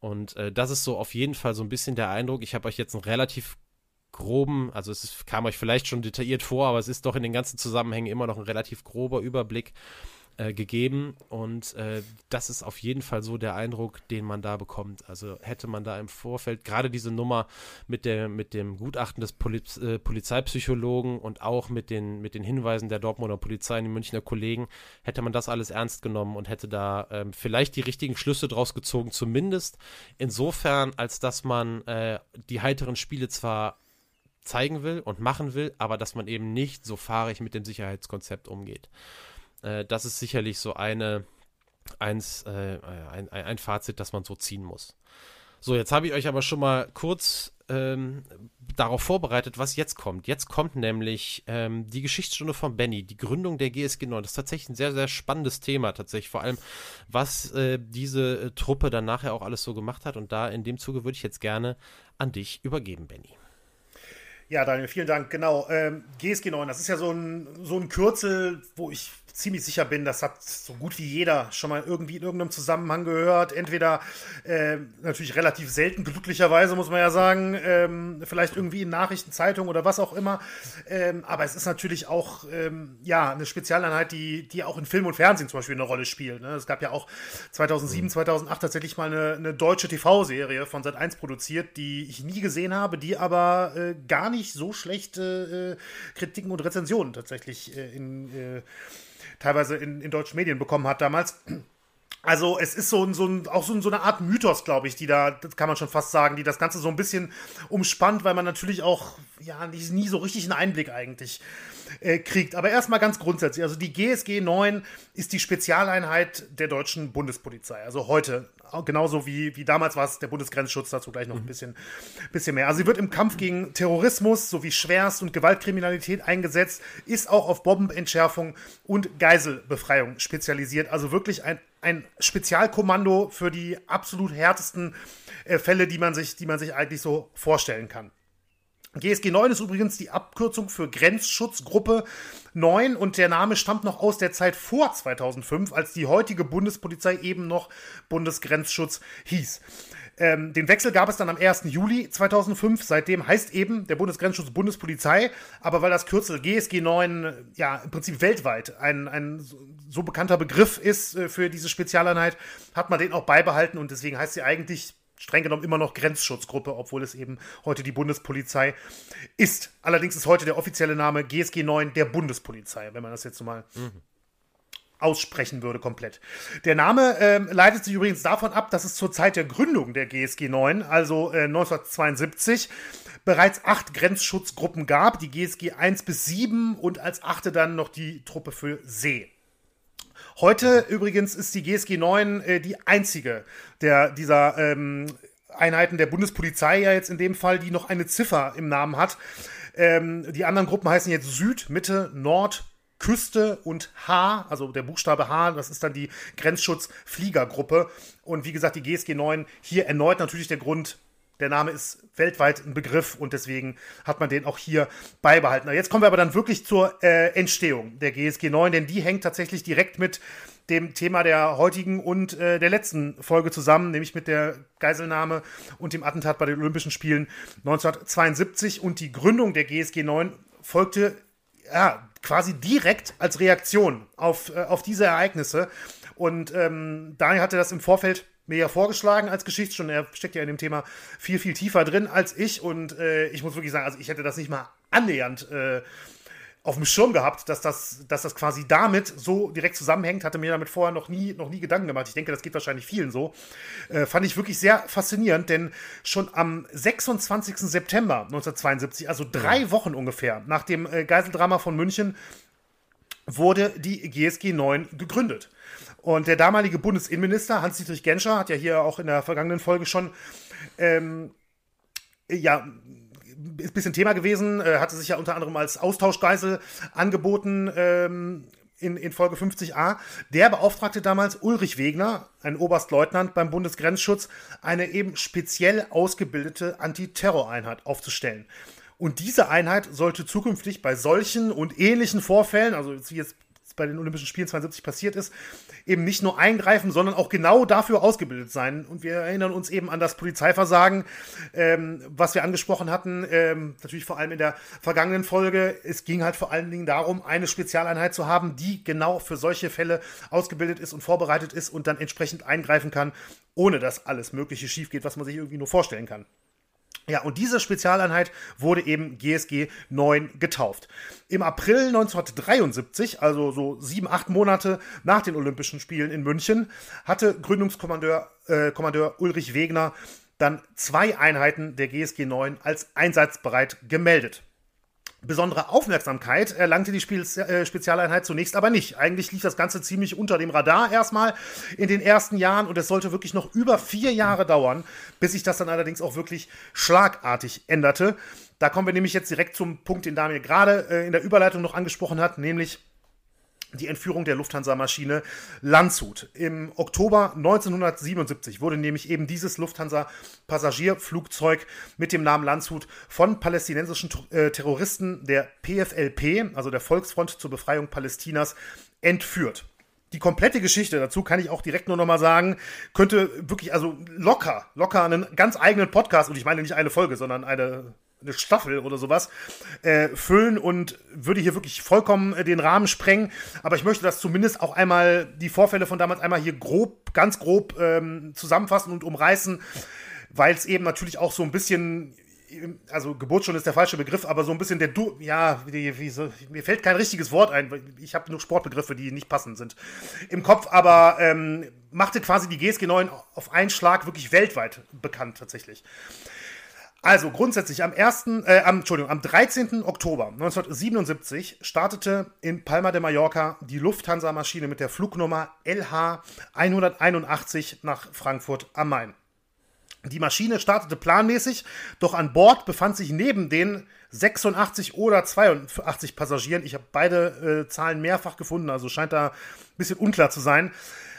Und äh, das ist so auf jeden Fall so ein bisschen der Eindruck. Ich habe euch jetzt einen relativ groben, also es ist, kam euch vielleicht schon detailliert vor, aber es ist doch in den ganzen Zusammenhängen immer noch ein relativ grober Überblick äh, gegeben. Und äh, das ist auf jeden Fall so der Eindruck, den man da bekommt. Also hätte man da im Vorfeld gerade diese Nummer mit, der, mit dem Gutachten des Poliz äh, Polizeipsychologen und auch mit den, mit den Hinweisen der Dortmunder Polizei und den Münchner Kollegen, hätte man das alles ernst genommen und hätte da ähm, vielleicht die richtigen Schlüsse draus gezogen, zumindest insofern, als dass man äh, die heiteren Spiele zwar zeigen will und machen will, aber dass man eben nicht so fahrig mit dem Sicherheitskonzept umgeht. Äh, das ist sicherlich so eine, eins, äh, ein, ein Fazit, das man so ziehen muss. So, jetzt habe ich euch aber schon mal kurz ähm, darauf vorbereitet, was jetzt kommt. Jetzt kommt nämlich ähm, die Geschichtsstunde von Benny, die Gründung der GSG 9. Das ist tatsächlich ein sehr, sehr spannendes Thema, tatsächlich. Vor allem, was äh, diese äh, Truppe dann nachher auch alles so gemacht hat. Und da in dem Zuge würde ich jetzt gerne an dich übergeben, Benny. Ja, Daniel, vielen Dank. Genau, ähm, GSG 9, das ist ja so ein, so ein Kürzel, wo ich ziemlich sicher bin, das hat so gut wie jeder schon mal irgendwie in irgendeinem Zusammenhang gehört. Entweder äh, natürlich relativ selten, glücklicherweise muss man ja sagen, ähm, vielleicht irgendwie in Nachrichten, Zeitungen oder was auch immer. Ähm, aber es ist natürlich auch ähm, ja eine Spezialeinheit, die, die auch in Film und Fernsehen zum Beispiel eine Rolle spielt. Ne? Es gab ja auch 2007, 2008 tatsächlich mal eine, eine deutsche TV-Serie von Sat1 produziert, die ich nie gesehen habe, die aber äh, gar nicht so schlechte äh, Kritiken und Rezensionen tatsächlich äh, in äh, teilweise in, in deutschen Medien bekommen hat damals. Also es ist so, ein, so ein, auch so, so eine Art Mythos, glaube ich, die da, das kann man schon fast sagen, die das Ganze so ein bisschen umspannt, weil man natürlich auch ja nicht, nie so richtig einen Einblick eigentlich äh, kriegt. Aber erstmal ganz grundsätzlich, also die GSG 9 ist die Spezialeinheit der deutschen Bundespolizei. Also heute genauso wie, wie damals war es der Bundesgrenzschutz, dazu gleich noch ein mhm. bisschen, bisschen mehr. Also sie wird im Kampf gegen Terrorismus sowie Schwerst- und Gewaltkriminalität eingesetzt, ist auch auf Bombenentschärfung und Geiselbefreiung spezialisiert. Also wirklich ein, ein Spezialkommando für die absolut härtesten äh, Fälle, die man, sich, die man sich eigentlich so vorstellen kann. GSG 9 ist übrigens die Abkürzung für Grenzschutzgruppe 9 und der Name stammt noch aus der Zeit vor 2005, als die heutige Bundespolizei eben noch Bundesgrenzschutz hieß. Ähm, den Wechsel gab es dann am 1. Juli 2005. Seitdem heißt eben der Bundesgrenzschutz Bundespolizei. Aber weil das Kürzel GSG 9 ja im Prinzip weltweit ein, ein so bekannter Begriff ist äh, für diese Spezialeinheit, hat man den auch beibehalten und deswegen heißt sie eigentlich streng genommen immer noch Grenzschutzgruppe, obwohl es eben heute die Bundespolizei ist. Allerdings ist heute der offizielle Name GSG 9 der Bundespolizei, wenn man das jetzt mal mhm. aussprechen würde komplett. Der Name ähm, leitet sich übrigens davon ab, dass es zur Zeit der Gründung der GSG 9, also äh, 1972, bereits acht Grenzschutzgruppen gab, die GSG 1 bis 7 und als achte dann noch die Truppe für See. Heute übrigens ist die GSG 9 äh, die einzige der, dieser ähm, Einheiten der Bundespolizei ja jetzt in dem Fall, die noch eine Ziffer im Namen hat. Ähm, die anderen Gruppen heißen jetzt Süd, Mitte, Nord, Küste und H, also der Buchstabe H, das ist dann die Grenzschutz-Fliegergruppe. Und wie gesagt, die GSG 9 hier erneut natürlich der Grund, der Name ist weltweit ein Begriff und deswegen hat man den auch hier beibehalten. Jetzt kommen wir aber dann wirklich zur äh, Entstehung der GSG 9, denn die hängt tatsächlich direkt mit dem Thema der heutigen und äh, der letzten Folge zusammen, nämlich mit der Geiselnahme und dem Attentat bei den Olympischen Spielen 1972 und die Gründung der GSG 9 folgte ja, quasi direkt als Reaktion auf, äh, auf diese Ereignisse. Und ähm, Daniel hatte das im Vorfeld mir ja vorgeschlagen als Geschichtsstunde. Er steckt ja in dem Thema viel, viel tiefer drin als ich. Und äh, ich muss wirklich sagen, also ich hätte das nicht mal annähernd äh, auf dem Schirm gehabt, dass das, dass das quasi damit so direkt zusammenhängt. Hatte mir damit vorher noch nie, noch nie Gedanken gemacht. Ich denke, das geht wahrscheinlich vielen so. Äh, fand ich wirklich sehr faszinierend, denn schon am 26. September 1972, also drei Wochen ungefähr nach dem äh, Geiseldrama von München, wurde die GSG 9 gegründet. Und der damalige Bundesinnenminister Hans-Dietrich Genscher hat ja hier auch in der vergangenen Folge schon ähm, ja, ist ein bisschen Thema gewesen, äh, hatte sich ja unter anderem als Austauschgeisel angeboten ähm, in, in Folge 50a. Der beauftragte damals Ulrich Wegner, ein Oberstleutnant beim Bundesgrenzschutz, eine eben speziell ausgebildete Antiterroreinheit aufzustellen. Und diese Einheit sollte zukünftig bei solchen und ähnlichen Vorfällen, also wie jetzt bei den Olympischen Spielen 72 passiert ist, eben nicht nur eingreifen, sondern auch genau dafür ausgebildet sein. Und wir erinnern uns eben an das Polizeiversagen, ähm, was wir angesprochen hatten, ähm, natürlich vor allem in der vergangenen Folge. Es ging halt vor allen Dingen darum, eine Spezialeinheit zu haben, die genau für solche Fälle ausgebildet ist und vorbereitet ist und dann entsprechend eingreifen kann, ohne dass alles Mögliche schief geht, was man sich irgendwie nur vorstellen kann. Ja, und diese Spezialeinheit wurde eben GSG 9 getauft. Im April 1973, also so sieben, acht Monate nach den Olympischen Spielen in München, hatte Gründungskommandeur äh, Kommandeur Ulrich Wegner dann zwei Einheiten der GSG 9 als einsatzbereit gemeldet. Besondere Aufmerksamkeit erlangte die Spiel äh, Spezialeinheit zunächst aber nicht. Eigentlich lief das Ganze ziemlich unter dem Radar erstmal in den ersten Jahren und es sollte wirklich noch über vier Jahre dauern, bis sich das dann allerdings auch wirklich schlagartig änderte. Da kommen wir nämlich jetzt direkt zum Punkt, den Daniel gerade äh, in der Überleitung noch angesprochen hat, nämlich die Entführung der Lufthansa-Maschine Landshut. Im Oktober 1977 wurde nämlich eben dieses Lufthansa-Passagierflugzeug mit dem Namen Landshut von palästinensischen äh, Terroristen der PFLP, also der Volksfront zur Befreiung Palästinas, entführt. Die komplette Geschichte dazu kann ich auch direkt nur nochmal sagen, könnte wirklich, also locker, locker einen ganz eigenen Podcast, und ich meine nicht eine Folge, sondern eine eine Staffel oder sowas äh, füllen und würde hier wirklich vollkommen äh, den Rahmen sprengen. Aber ich möchte das zumindest auch einmal, die Vorfälle von damals einmal hier grob, ganz grob ähm, zusammenfassen und umreißen, weil es eben natürlich auch so ein bisschen also Geburtsstunde ist der falsche Begriff, aber so ein bisschen der du ja, wie, wie so, mir fällt kein richtiges Wort ein, ich habe nur Sportbegriffe, die nicht passend sind im Kopf, aber ähm, machte quasi die GSG 9 auf einen Schlag wirklich weltweit bekannt tatsächlich. Also grundsätzlich am 1., äh, am, Entschuldigung, am 13. Oktober 1977 startete in Palma de Mallorca die Lufthansa-Maschine mit der Flugnummer LH 181 nach Frankfurt am Main. Die Maschine startete planmäßig, doch an Bord befand sich neben den 86 oder 82 Passagieren, ich habe beide äh, Zahlen mehrfach gefunden, also scheint da ein bisschen unklar zu sein,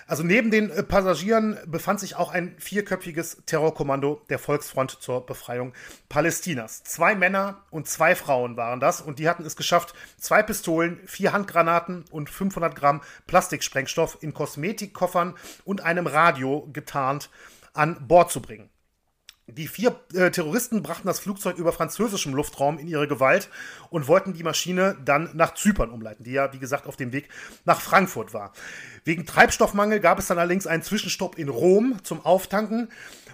also neben den äh, Passagieren befand sich auch ein vierköpfiges Terrorkommando der Volksfront zur Befreiung Palästinas. Zwei Männer und zwei Frauen waren das und die hatten es geschafft, zwei Pistolen, vier Handgranaten und 500 Gramm Plastiksprengstoff in Kosmetikkoffern und einem Radio getarnt an Bord zu bringen. Die vier äh, Terroristen brachten das Flugzeug über französischem Luftraum in ihre Gewalt und wollten die Maschine dann nach Zypern umleiten, die ja, wie gesagt, auf dem Weg nach Frankfurt war. Wegen Treibstoffmangel gab es dann allerdings einen Zwischenstopp in Rom zum Auftanken.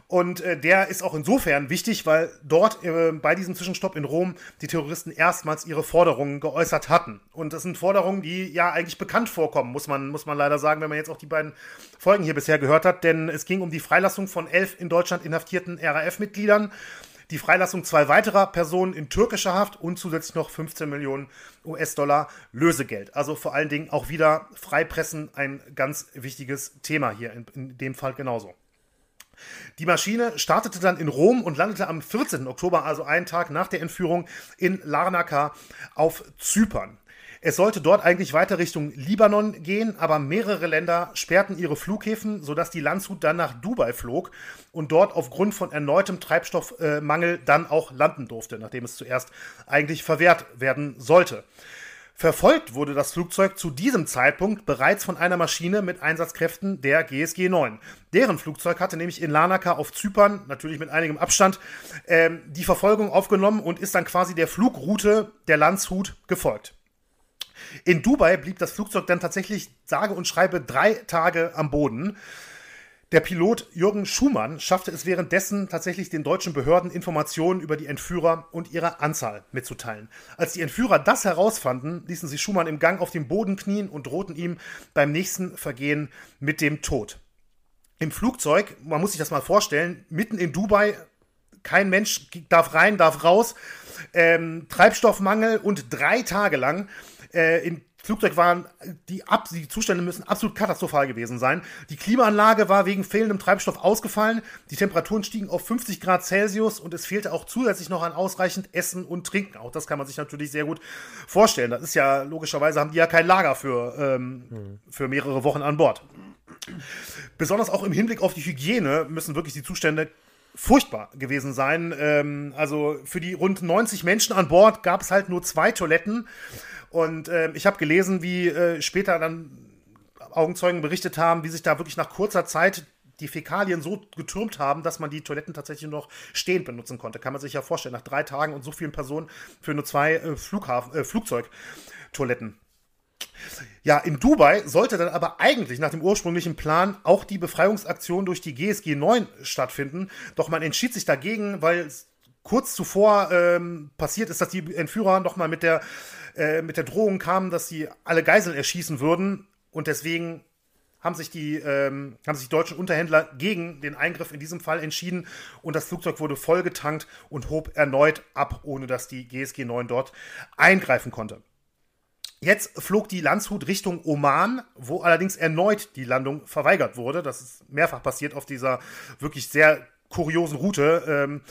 Und äh, der ist auch insofern wichtig, weil dort äh, bei diesem Zwischenstopp in Rom die Terroristen erstmals ihre Forderungen geäußert hatten. Und das sind Forderungen, die ja eigentlich bekannt vorkommen, muss man, muss man leider sagen, wenn man jetzt auch die beiden Folgen hier bisher gehört hat. Denn es ging um die Freilassung von elf in Deutschland inhaftierten RAF-Mitgliedern die Freilassung zwei weiterer Personen in türkischer Haft und zusätzlich noch 15 Millionen US-Dollar Lösegeld. Also vor allen Dingen auch wieder Freipressen ein ganz wichtiges Thema hier, in, in dem Fall genauso. Die Maschine startete dann in Rom und landete am 14. Oktober, also einen Tag nach der Entführung, in Larnaca auf Zypern. Es sollte dort eigentlich weiter Richtung Libanon gehen, aber mehrere Länder sperrten ihre Flughäfen, sodass die Landshut dann nach Dubai flog und dort aufgrund von erneutem Treibstoffmangel dann auch landen durfte, nachdem es zuerst eigentlich verwehrt werden sollte. Verfolgt wurde das Flugzeug zu diesem Zeitpunkt bereits von einer Maschine mit Einsatzkräften der GSG 9. Deren Flugzeug hatte nämlich in Larnaca auf Zypern, natürlich mit einigem Abstand, ähm, die Verfolgung aufgenommen und ist dann quasi der Flugroute der Landshut gefolgt. In Dubai blieb das Flugzeug dann tatsächlich sage und schreibe drei Tage am Boden. Der Pilot Jürgen Schumann schaffte es währenddessen tatsächlich den deutschen Behörden Informationen über die Entführer und ihre Anzahl mitzuteilen. Als die Entführer das herausfanden, ließen sie Schumann im Gang auf dem Boden knien und drohten ihm beim nächsten Vergehen mit dem Tod. Im Flugzeug, man muss sich das mal vorstellen, mitten in Dubai, kein Mensch darf rein, darf raus, ähm, Treibstoffmangel und drei Tage lang äh, in Flugzeug waren, die, Ab die Zustände müssen absolut katastrophal gewesen sein. Die Klimaanlage war wegen fehlendem Treibstoff ausgefallen. Die Temperaturen stiegen auf 50 Grad Celsius und es fehlte auch zusätzlich noch an ausreichend Essen und Trinken. Auch das kann man sich natürlich sehr gut vorstellen. Das ist ja, logischerweise haben die ja kein Lager für, ähm, hm. für mehrere Wochen an Bord. Besonders auch im Hinblick auf die Hygiene müssen wirklich die Zustände furchtbar gewesen sein. Ähm, also für die rund 90 Menschen an Bord gab es halt nur zwei Toiletten. Und äh, ich habe gelesen, wie äh, später dann Augenzeugen berichtet haben, wie sich da wirklich nach kurzer Zeit die Fäkalien so getürmt haben, dass man die Toiletten tatsächlich noch stehend benutzen konnte. Kann man sich ja vorstellen, nach drei Tagen und so vielen Personen für nur zwei äh, Flughafen, äh, Flugzeugtoiletten. Ja, in Dubai sollte dann aber eigentlich nach dem ursprünglichen Plan auch die Befreiungsaktion durch die GSG 9 stattfinden. Doch man entschied sich dagegen, weil kurz zuvor ähm, passiert ist, dass die Entführer nochmal mit der, äh, mit der Drohung kamen, dass sie alle Geiseln erschießen würden. Und deswegen haben sich die, ähm, haben sich deutschen Unterhändler gegen den Eingriff in diesem Fall entschieden und das Flugzeug wurde vollgetankt und hob erneut ab, ohne dass die GSG 9 dort eingreifen konnte. Jetzt flog die Landshut Richtung Oman, wo allerdings erneut die Landung verweigert wurde. Das ist mehrfach passiert auf dieser wirklich sehr kuriosen Route. Ähm,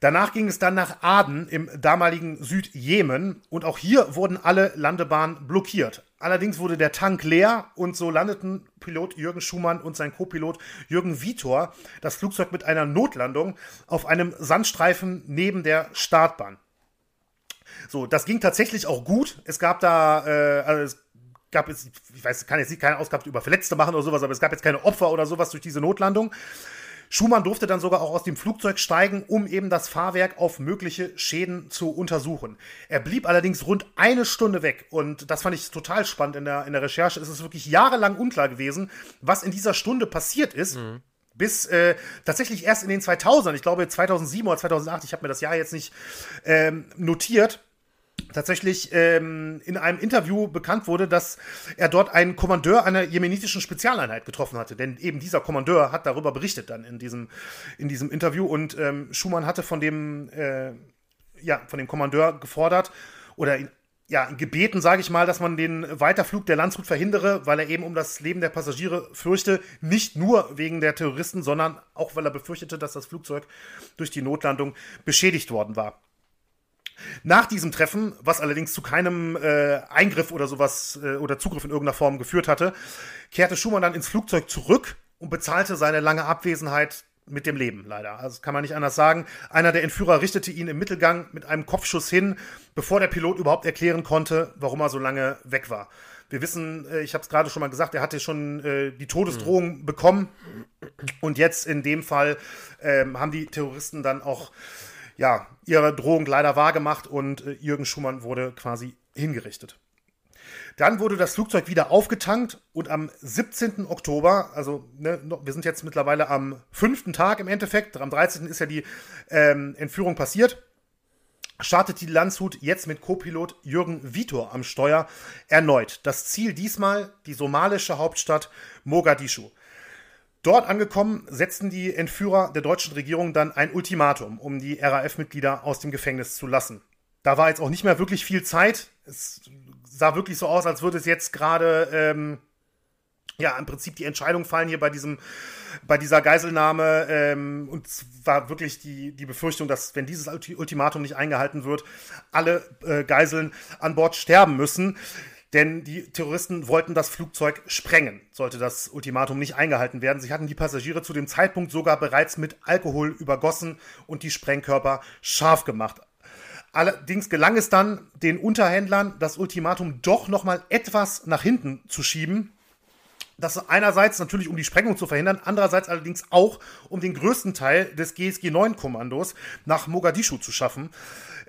danach ging es dann nach Aden im damaligen Südjemen und auch hier wurden alle Landebahnen blockiert. Allerdings wurde der Tank leer und so landeten Pilot Jürgen Schumann und sein Co-Pilot Jürgen Vitor das Flugzeug mit einer Notlandung auf einem Sandstreifen neben der Startbahn. So, das ging tatsächlich auch gut. Es gab da, äh, also es gab jetzt, ich weiß, kann jetzt nicht keine Ausgabe über Verletzte machen oder sowas, aber es gab jetzt keine Opfer oder sowas durch diese Notlandung. Schumann durfte dann sogar auch aus dem Flugzeug steigen, um eben das Fahrwerk auf mögliche Schäden zu untersuchen. Er blieb allerdings rund eine Stunde weg und das fand ich total spannend in der, in der Recherche. Es ist wirklich jahrelang unklar gewesen, was in dieser Stunde passiert ist. Mhm bis äh, tatsächlich erst in den 2000ern, ich glaube 2007 oder 2008, ich habe mir das Jahr jetzt nicht ähm, notiert, tatsächlich ähm, in einem Interview bekannt wurde, dass er dort einen Kommandeur einer jemenitischen Spezialeinheit getroffen hatte. Denn eben dieser Kommandeur hat darüber berichtet dann in diesem, in diesem Interview. Und ähm, Schumann hatte von dem, äh, ja, von dem Kommandeur gefordert oder ihn, ja, gebeten, sage ich mal, dass man den Weiterflug der Landshut verhindere, weil er eben um das Leben der Passagiere fürchte, nicht nur wegen der Terroristen, sondern auch weil er befürchtete, dass das Flugzeug durch die Notlandung beschädigt worden war. Nach diesem Treffen, was allerdings zu keinem äh, Eingriff oder sowas äh, oder Zugriff in irgendeiner Form geführt hatte, kehrte Schumann dann ins Flugzeug zurück und bezahlte seine lange Abwesenheit mit dem Leben, leider. Also kann man nicht anders sagen. Einer der Entführer richtete ihn im Mittelgang mit einem Kopfschuss hin, bevor der Pilot überhaupt erklären konnte, warum er so lange weg war. Wir wissen, äh, ich habe es gerade schon mal gesagt, er hatte schon äh, die Todesdrohung mhm. bekommen. Und jetzt in dem Fall ähm, haben die Terroristen dann auch ja, ihre Drohung leider wahrgemacht und äh, Jürgen Schumann wurde quasi hingerichtet. Dann wurde das Flugzeug wieder aufgetankt und am 17. Oktober, also ne, wir sind jetzt mittlerweile am fünften Tag im Endeffekt, am 13. ist ja die ähm, Entführung passiert, startet die Landshut jetzt mit Co-Pilot Jürgen Vitor am Steuer erneut. Das Ziel diesmal die somalische Hauptstadt Mogadischu. Dort angekommen, setzten die Entführer der deutschen Regierung dann ein Ultimatum, um die RAF-Mitglieder aus dem Gefängnis zu lassen. Da war jetzt auch nicht mehr wirklich viel Zeit. Es sah wirklich so aus, als würde es jetzt gerade ähm, ja im Prinzip die Entscheidung fallen hier bei diesem bei dieser Geiselnahme ähm, und es war wirklich die die Befürchtung, dass wenn dieses Ultimatum nicht eingehalten wird, alle äh, Geiseln an Bord sterben müssen denn die Terroristen wollten das Flugzeug sprengen, sollte das Ultimatum nicht eingehalten werden. Sie hatten die Passagiere zu dem Zeitpunkt sogar bereits mit Alkohol übergossen und die Sprengkörper scharf gemacht. Allerdings gelang es dann den Unterhändlern, das Ultimatum doch noch mal etwas nach hinten zu schieben. Das einerseits natürlich, um die Sprengung zu verhindern, andererseits allerdings auch, um den größten Teil des GSG-9-Kommandos nach Mogadischu zu schaffen.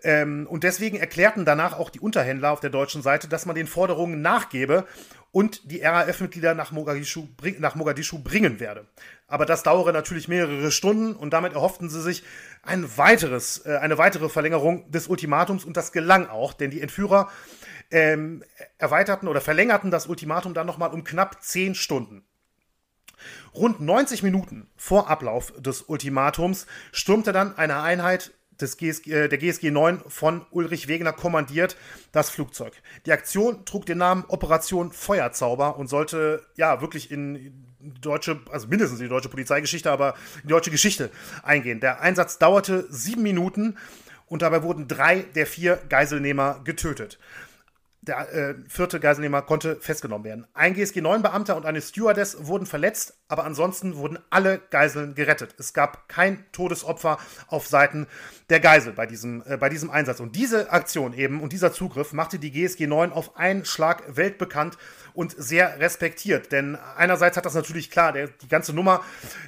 Ähm, und deswegen erklärten danach auch die Unterhändler auf der deutschen Seite, dass man den Forderungen nachgebe und die RAF-Mitglieder nach Mogadischu, nach Mogadischu bringen werde. Aber das dauere natürlich mehrere Stunden und damit erhofften sie sich ein weiteres, äh, eine weitere Verlängerung des Ultimatums und das gelang auch, denn die Entführer ähm, erweiterten oder verlängerten das Ultimatum dann nochmal um knapp zehn Stunden. Rund 90 Minuten vor Ablauf des Ultimatums stürmte dann eine Einheit des GSG, äh, der GSG 9 von Ulrich Wegener kommandiert das Flugzeug. Die Aktion trug den Namen Operation Feuerzauber und sollte ja wirklich in deutsche, also mindestens in die deutsche Polizeigeschichte, aber in die deutsche Geschichte eingehen. Der Einsatz dauerte sieben Minuten und dabei wurden drei der vier Geiselnehmer getötet. Der äh, vierte Geiselnehmer konnte festgenommen werden. Ein GSG-9-Beamter und eine Stewardess wurden verletzt, aber ansonsten wurden alle Geiseln gerettet. Es gab kein Todesopfer auf Seiten der Geisel bei diesem, äh, bei diesem Einsatz. Und diese Aktion eben und dieser Zugriff machte die GSG 9 auf einen Schlag weltbekannt und sehr respektiert. Denn einerseits hat das natürlich klar, der, die ganze Nummer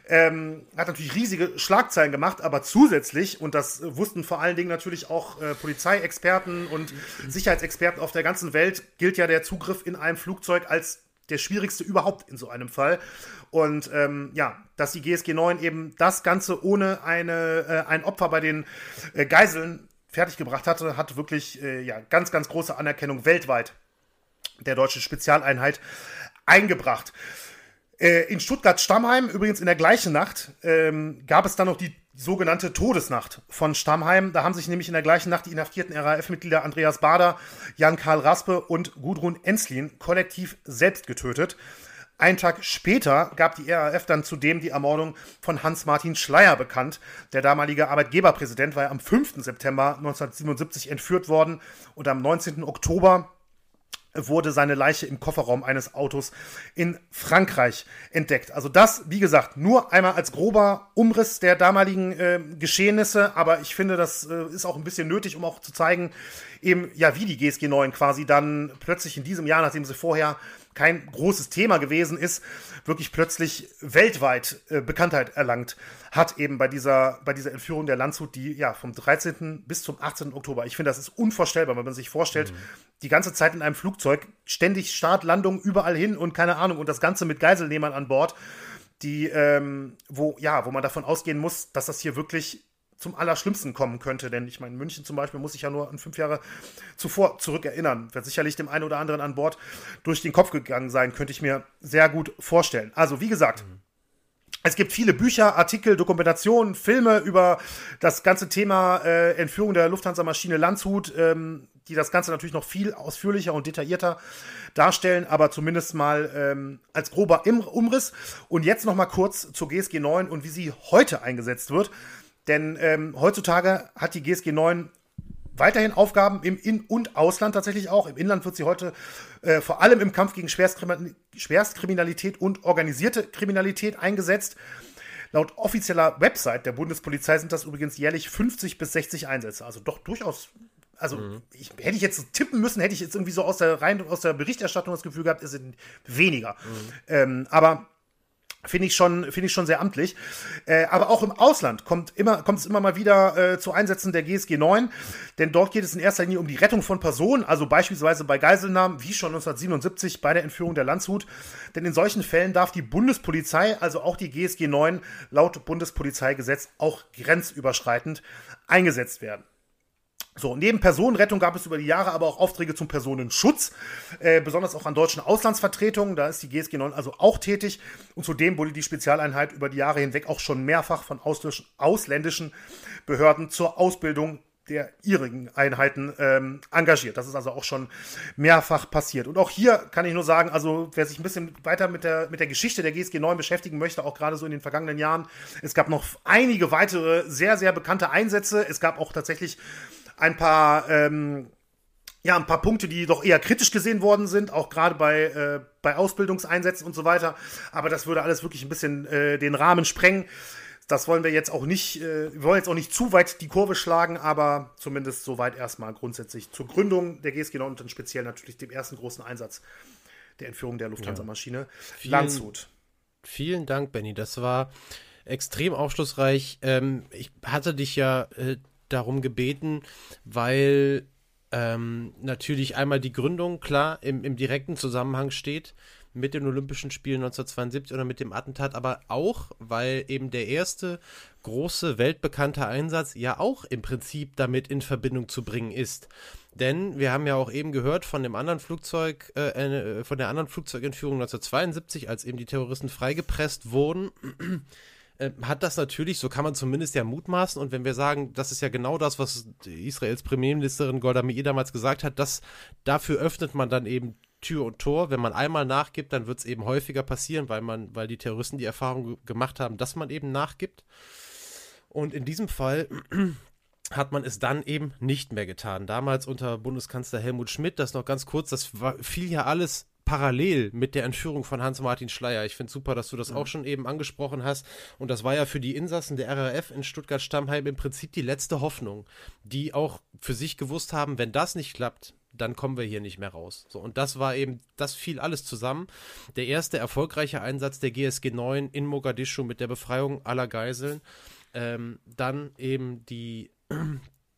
ähm, hat natürlich riesige Schlagzeilen gemacht, aber zusätzlich, und das wussten vor allen Dingen natürlich auch äh, Polizeiexperten und Sicherheitsexperten auf der ganzen Welt, gilt ja der Zugriff in einem Flugzeug als der schwierigste überhaupt in so einem Fall. Und ähm, ja, dass die GSG 9 eben das Ganze ohne eine, äh, ein Opfer bei den äh, Geiseln fertiggebracht hatte, hat wirklich äh, ja, ganz, ganz große Anerkennung weltweit der deutschen Spezialeinheit eingebracht. Äh, in Stuttgart-Stammheim, übrigens in der gleichen Nacht, ähm, gab es dann noch die sogenannte Todesnacht von Stammheim. Da haben sich nämlich in der gleichen Nacht die inhaftierten RAF-Mitglieder Andreas Bader, Jan-Karl Raspe und Gudrun Enslin kollektiv selbst getötet. Einen Tag später gab die RAF dann zudem die Ermordung von Hans-Martin Schleier bekannt. Der damalige Arbeitgeberpräsident war ja am 5. September 1977 entführt worden und am 19. Oktober wurde seine Leiche im Kofferraum eines Autos in Frankreich entdeckt. Also das, wie gesagt, nur einmal als grober Umriss der damaligen äh, Geschehnisse, aber ich finde, das äh, ist auch ein bisschen nötig, um auch zu zeigen, eben, ja, wie die GSG 9 quasi dann plötzlich in diesem Jahr, nachdem sie vorher kein großes Thema gewesen ist, wirklich plötzlich weltweit äh, Bekanntheit erlangt hat, eben bei dieser, bei dieser Entführung der Landshut, die ja vom 13. bis zum 18. Oktober. Ich finde, das ist unvorstellbar, wenn man sich vorstellt, mhm. die ganze Zeit in einem Flugzeug, ständig Start, Landung, überall hin und keine Ahnung, und das Ganze mit Geiselnehmern an Bord, die, ähm, wo, ja, wo man davon ausgehen muss, dass das hier wirklich zum Allerschlimmsten kommen könnte. Denn ich meine, München zum Beispiel muss ich ja nur an fünf Jahre zuvor zurückerinnern. Wird sicherlich dem einen oder anderen an Bord durch den Kopf gegangen sein, könnte ich mir sehr gut vorstellen. Also, wie gesagt, mhm. Es gibt viele Bücher, Artikel, Dokumentationen, Filme über das ganze Thema äh, Entführung der Lufthansa-Maschine Landshut, ähm, die das Ganze natürlich noch viel ausführlicher und detaillierter darstellen, aber zumindest mal ähm, als grober Umriss. Und jetzt noch mal kurz zur GSG 9 und wie sie heute eingesetzt wird. Denn ähm, heutzutage hat die GSG 9 weiterhin Aufgaben im In- und Ausland tatsächlich auch. Im Inland wird sie heute äh, vor allem im Kampf gegen Schwerstkriminalität und organisierte Kriminalität eingesetzt. Laut offizieller Website der Bundespolizei sind das übrigens jährlich 50 bis 60 Einsätze. Also doch durchaus. Also mhm. ich, hätte ich jetzt tippen müssen, hätte ich jetzt irgendwie so aus der rein aus der Berichterstattung das Gefühl gehabt, es sind weniger. Mhm. Ähm, aber Finde ich schon, finde ich schon sehr amtlich. Äh, aber auch im Ausland kommt immer, kommt es immer mal wieder äh, zu Einsätzen der GSG 9, denn dort geht es in erster Linie um die Rettung von Personen, also beispielsweise bei Geiselnahmen, wie schon 1977 bei der Entführung der Landshut. Denn in solchen Fällen darf die Bundespolizei, also auch die GSG 9, laut Bundespolizeigesetz auch grenzüberschreitend eingesetzt werden. So, neben Personenrettung gab es über die Jahre aber auch Aufträge zum Personenschutz, äh, besonders auch an deutschen Auslandsvertretungen. Da ist die GSG 9 also auch tätig. Und zudem wurde die Spezialeinheit über die Jahre hinweg auch schon mehrfach von ausländischen Behörden zur Ausbildung der ihrigen Einheiten ähm, engagiert. Das ist also auch schon mehrfach passiert. Und auch hier kann ich nur sagen, also wer sich ein bisschen weiter mit der, mit der Geschichte der GSG 9 beschäftigen möchte, auch gerade so in den vergangenen Jahren, es gab noch einige weitere sehr, sehr bekannte Einsätze. Es gab auch tatsächlich ein paar, ähm, ja, ein paar Punkte, die doch eher kritisch gesehen worden sind, auch gerade bei, äh, bei Ausbildungseinsätzen und so weiter. Aber das würde alles wirklich ein bisschen äh, den Rahmen sprengen. Das wollen wir jetzt auch nicht, äh, wir wollen jetzt auch nicht zu weit die Kurve schlagen, aber zumindest soweit erstmal grundsätzlich zur Gründung der GSG 9 und dann speziell natürlich dem ersten großen Einsatz der Entführung der Lufthansa-Maschine ja. Landshut. Vielen Dank, Benny. Das war extrem aufschlussreich. Ähm, ich hatte dich ja äh, darum gebeten, weil ähm, natürlich einmal die Gründung klar im, im direkten Zusammenhang steht mit den Olympischen Spielen 1972 oder mit dem Attentat, aber auch, weil eben der erste große weltbekannte Einsatz ja auch im Prinzip damit in Verbindung zu bringen ist. Denn wir haben ja auch eben gehört von dem anderen Flugzeug, äh, äh von der anderen Flugzeugentführung 1972, als eben die Terroristen freigepresst wurden. Äh, hat das natürlich, so kann man zumindest ja mutmaßen. Und wenn wir sagen, das ist ja genau das, was Israels Premierministerin Golda Meir damals gesagt hat, dass dafür öffnet man dann eben Tür und Tor. Wenn man einmal nachgibt, dann wird es eben häufiger passieren, weil man, weil die Terroristen die Erfahrung gemacht haben, dass man eben nachgibt. Und in diesem Fall hat man es dann eben nicht mehr getan. Damals unter Bundeskanzler Helmut Schmidt, das noch ganz kurz, das war, fiel ja alles parallel mit der Entführung von Hans-Martin Schleier. Ich finde super, dass du das mhm. auch schon eben angesprochen hast. Und das war ja für die Insassen der RAF in Stuttgart-Stammheim im Prinzip die letzte Hoffnung, die auch für sich gewusst haben, wenn das nicht klappt, dann kommen wir hier nicht mehr raus. So, und das war eben, das fiel alles zusammen. Der erste erfolgreiche Einsatz der GSG 9 in Mogadischu mit der Befreiung aller Geiseln. Ähm, dann eben die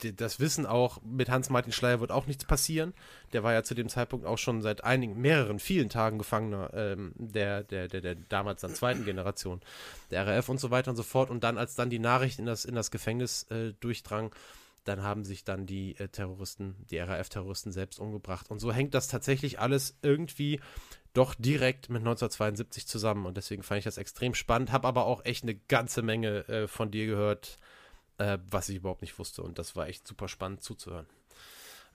das Wissen auch, mit Hans-Martin Schleier wird auch nichts passieren. Der war ja zu dem Zeitpunkt auch schon seit einigen, mehreren, vielen Tagen Gefangener ähm, der, der, der, der damals dann zweiten Generation, der RAF und so weiter und so fort. Und dann, als dann die Nachricht in das, in das Gefängnis äh, durchdrang, dann haben sich dann die äh, Terroristen, die RAF-Terroristen selbst umgebracht. Und so hängt das tatsächlich alles irgendwie doch direkt mit 1972 zusammen. Und deswegen fand ich das extrem spannend, habe aber auch echt eine ganze Menge äh, von dir gehört, äh, was ich überhaupt nicht wusste. Und das war echt super spannend zuzuhören.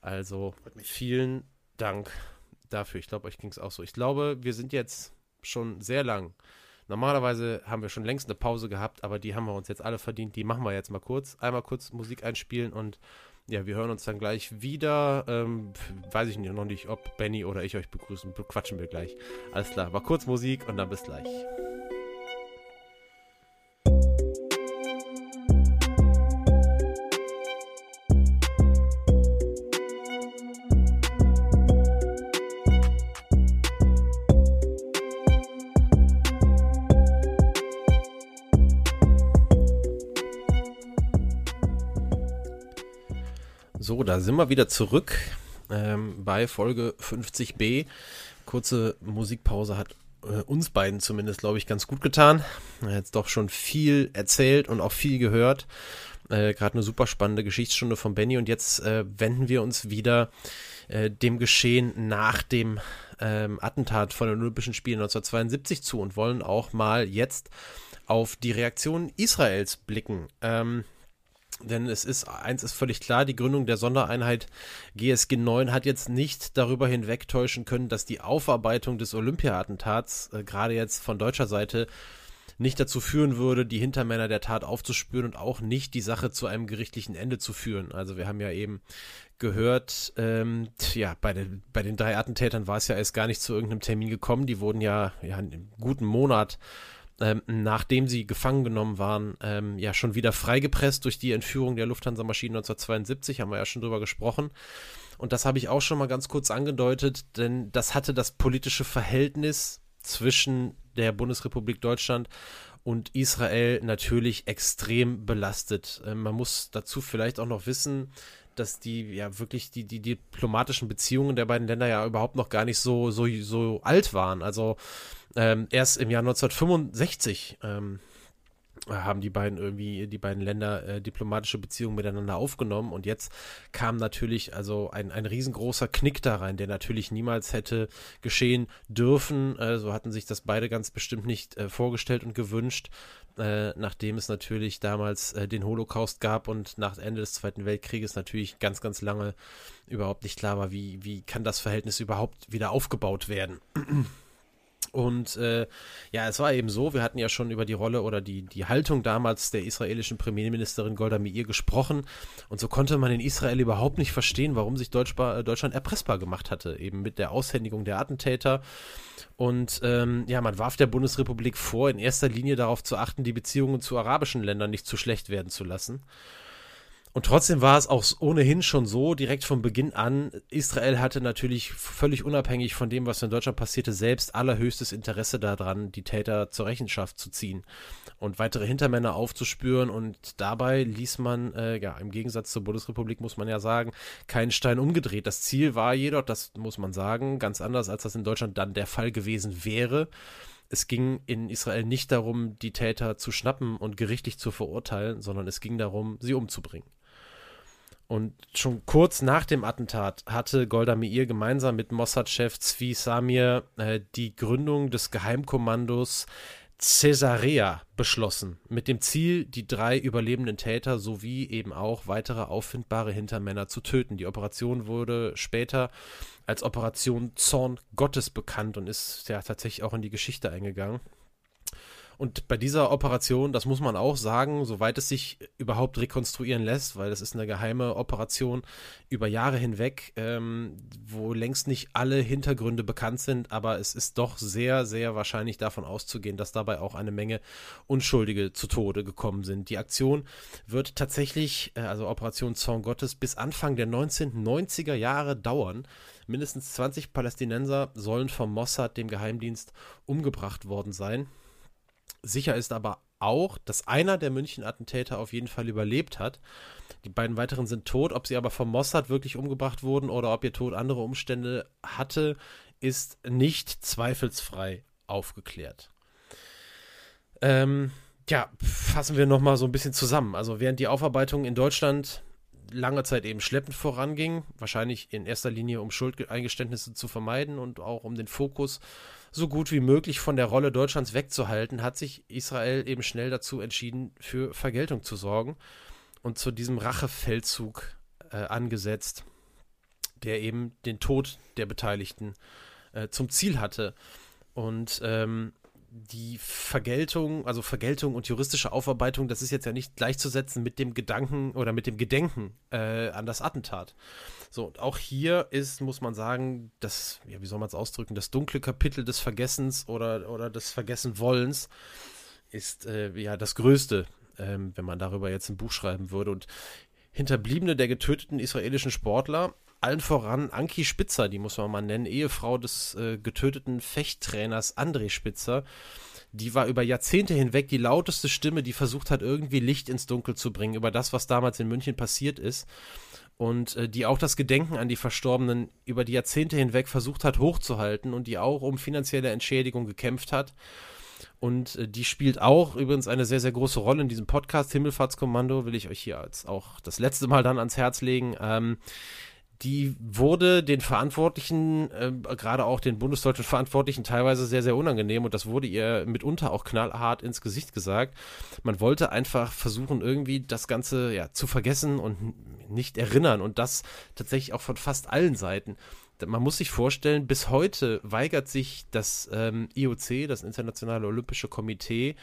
Also vielen Dank dafür. Ich glaube, euch ging es auch so. Ich glaube, wir sind jetzt schon sehr lang. Normalerweise haben wir schon längst eine Pause gehabt, aber die haben wir uns jetzt alle verdient. Die machen wir jetzt mal kurz. Einmal kurz Musik einspielen und ja, wir hören uns dann gleich wieder. Ähm, weiß ich noch nicht, ob Benny oder ich euch begrüßen. Quatschen wir gleich. Alles klar, war kurz Musik und dann bis gleich. Da sind wir wieder zurück ähm, bei Folge 50b. Kurze Musikpause hat äh, uns beiden zumindest, glaube ich, ganz gut getan. Jetzt doch schon viel erzählt und auch viel gehört. Äh, Gerade eine super spannende Geschichtsstunde von Benny und jetzt äh, wenden wir uns wieder äh, dem Geschehen nach dem ähm, Attentat von den Olympischen Spielen 1972 zu und wollen auch mal jetzt auf die Reaktion Israels blicken. Ähm, denn es ist, eins ist völlig klar, die Gründung der Sondereinheit GSG 9 hat jetzt nicht darüber hinwegtäuschen können, dass die Aufarbeitung des Olympia-Attentats äh, gerade jetzt von deutscher Seite nicht dazu führen würde, die Hintermänner der Tat aufzuspüren und auch nicht die Sache zu einem gerichtlichen Ende zu führen. Also wir haben ja eben gehört, ähm, ja, bei den, bei den drei Attentätern war es ja erst gar nicht zu irgendeinem Termin gekommen. Die wurden ja, ja einen guten Monat ähm, nachdem sie gefangen genommen waren, ähm, ja schon wieder freigepresst durch die Entführung der Lufthansa-Maschinen 1972, haben wir ja schon drüber gesprochen. Und das habe ich auch schon mal ganz kurz angedeutet, denn das hatte das politische Verhältnis zwischen der Bundesrepublik Deutschland und Israel natürlich extrem belastet. Ähm, man muss dazu vielleicht auch noch wissen, dass die ja wirklich die, die diplomatischen Beziehungen der beiden Länder ja überhaupt noch gar nicht so, so, so alt waren. Also ähm, erst im Jahr 1965 ähm, haben die beiden irgendwie, die beiden Länder äh, diplomatische Beziehungen miteinander aufgenommen und jetzt kam natürlich also ein, ein riesengroßer Knick da rein, der natürlich niemals hätte geschehen dürfen. Äh, so hatten sich das beide ganz bestimmt nicht äh, vorgestellt und gewünscht, äh, nachdem es natürlich damals äh, den Holocaust gab und nach Ende des Zweiten Weltkrieges natürlich ganz, ganz lange überhaupt nicht klar war, wie, wie kann das Verhältnis überhaupt wieder aufgebaut werden. Und äh, ja, es war eben so, wir hatten ja schon über die Rolle oder die, die Haltung damals der israelischen Premierministerin Golda Meir gesprochen. Und so konnte man in Israel überhaupt nicht verstehen, warum sich Deutschbar, Deutschland erpressbar gemacht hatte, eben mit der Aushändigung der Attentäter. Und ähm, ja, man warf der Bundesrepublik vor, in erster Linie darauf zu achten, die Beziehungen zu arabischen Ländern nicht zu schlecht werden zu lassen. Und trotzdem war es auch ohnehin schon so, direkt von Beginn an, Israel hatte natürlich völlig unabhängig von dem, was in Deutschland passierte, selbst allerhöchstes Interesse daran, die Täter zur Rechenschaft zu ziehen und weitere Hintermänner aufzuspüren. Und dabei ließ man, äh, ja, im Gegensatz zur Bundesrepublik muss man ja sagen, keinen Stein umgedreht. Das Ziel war jedoch, das muss man sagen, ganz anders, als das in Deutschland dann der Fall gewesen wäre es ging in Israel nicht darum, die Täter zu schnappen und gerichtlich zu verurteilen, sondern es ging darum, sie umzubringen. Und schon kurz nach dem Attentat hatte Golda Meir gemeinsam mit Mossad-Chef Zvi Samir äh, die Gründung des Geheimkommandos Caesarea beschlossen, mit dem Ziel, die drei überlebenden Täter sowie eben auch weitere auffindbare Hintermänner zu töten. Die Operation wurde später als Operation Zorn Gottes bekannt und ist ja tatsächlich auch in die Geschichte eingegangen. Und bei dieser Operation, das muss man auch sagen, soweit es sich überhaupt rekonstruieren lässt, weil das ist eine geheime Operation über Jahre hinweg, ähm, wo längst nicht alle Hintergründe bekannt sind, aber es ist doch sehr, sehr wahrscheinlich davon auszugehen, dass dabei auch eine Menge Unschuldige zu Tode gekommen sind. Die Aktion wird tatsächlich, äh, also Operation Zorn Gottes, bis Anfang der 1990er Jahre dauern. Mindestens 20 Palästinenser sollen vom Mossad, dem Geheimdienst, umgebracht worden sein. Sicher ist aber auch, dass einer der München-Attentäter auf jeden Fall überlebt hat. Die beiden weiteren sind tot. Ob sie aber vom Mossad wirklich umgebracht wurden oder ob ihr Tod andere Umstände hatte, ist nicht zweifelsfrei aufgeklärt. Ähm, ja, fassen wir nochmal so ein bisschen zusammen. Also während die Aufarbeitung in Deutschland lange Zeit eben schleppend voranging, wahrscheinlich in erster Linie um Schuldeingeständnisse zu vermeiden und auch um den Fokus so gut wie möglich von der Rolle Deutschlands wegzuhalten, hat sich Israel eben schnell dazu entschieden, für Vergeltung zu sorgen und zu diesem Rachefeldzug äh, angesetzt, der eben den Tod der Beteiligten äh, zum Ziel hatte. Und ähm, die Vergeltung, also Vergeltung und juristische Aufarbeitung, das ist jetzt ja nicht gleichzusetzen mit dem Gedanken oder mit dem Gedenken äh, an das Attentat. So, und auch hier ist, muss man sagen, das, ja, wie soll man es ausdrücken, das dunkle Kapitel des Vergessens oder, oder des Vergessenwollens ist äh, ja das Größte, ähm, wenn man darüber jetzt ein Buch schreiben würde. Und Hinterbliebene der getöteten israelischen Sportler allen voran Anki Spitzer, die muss man mal nennen, Ehefrau des äh, getöteten Fechttrainers André Spitzer. Die war über Jahrzehnte hinweg die lauteste Stimme, die versucht hat, irgendwie Licht ins Dunkel zu bringen über das, was damals in München passiert ist. Und äh, die auch das Gedenken an die Verstorbenen über die Jahrzehnte hinweg versucht hat hochzuhalten und die auch um finanzielle Entschädigung gekämpft hat. Und äh, die spielt auch übrigens eine sehr, sehr große Rolle in diesem Podcast. Himmelfahrtskommando will ich euch hier als auch das letzte Mal dann ans Herz legen. Ähm, die wurde den Verantwortlichen, äh, gerade auch den bundesdeutschen Verantwortlichen, teilweise sehr, sehr unangenehm und das wurde ihr mitunter auch knallhart ins Gesicht gesagt. Man wollte einfach versuchen, irgendwie das Ganze ja, zu vergessen und nicht erinnern und das tatsächlich auch von fast allen Seiten. Man muss sich vorstellen, bis heute weigert sich das ähm, IOC, das Internationale Olympische Komitee,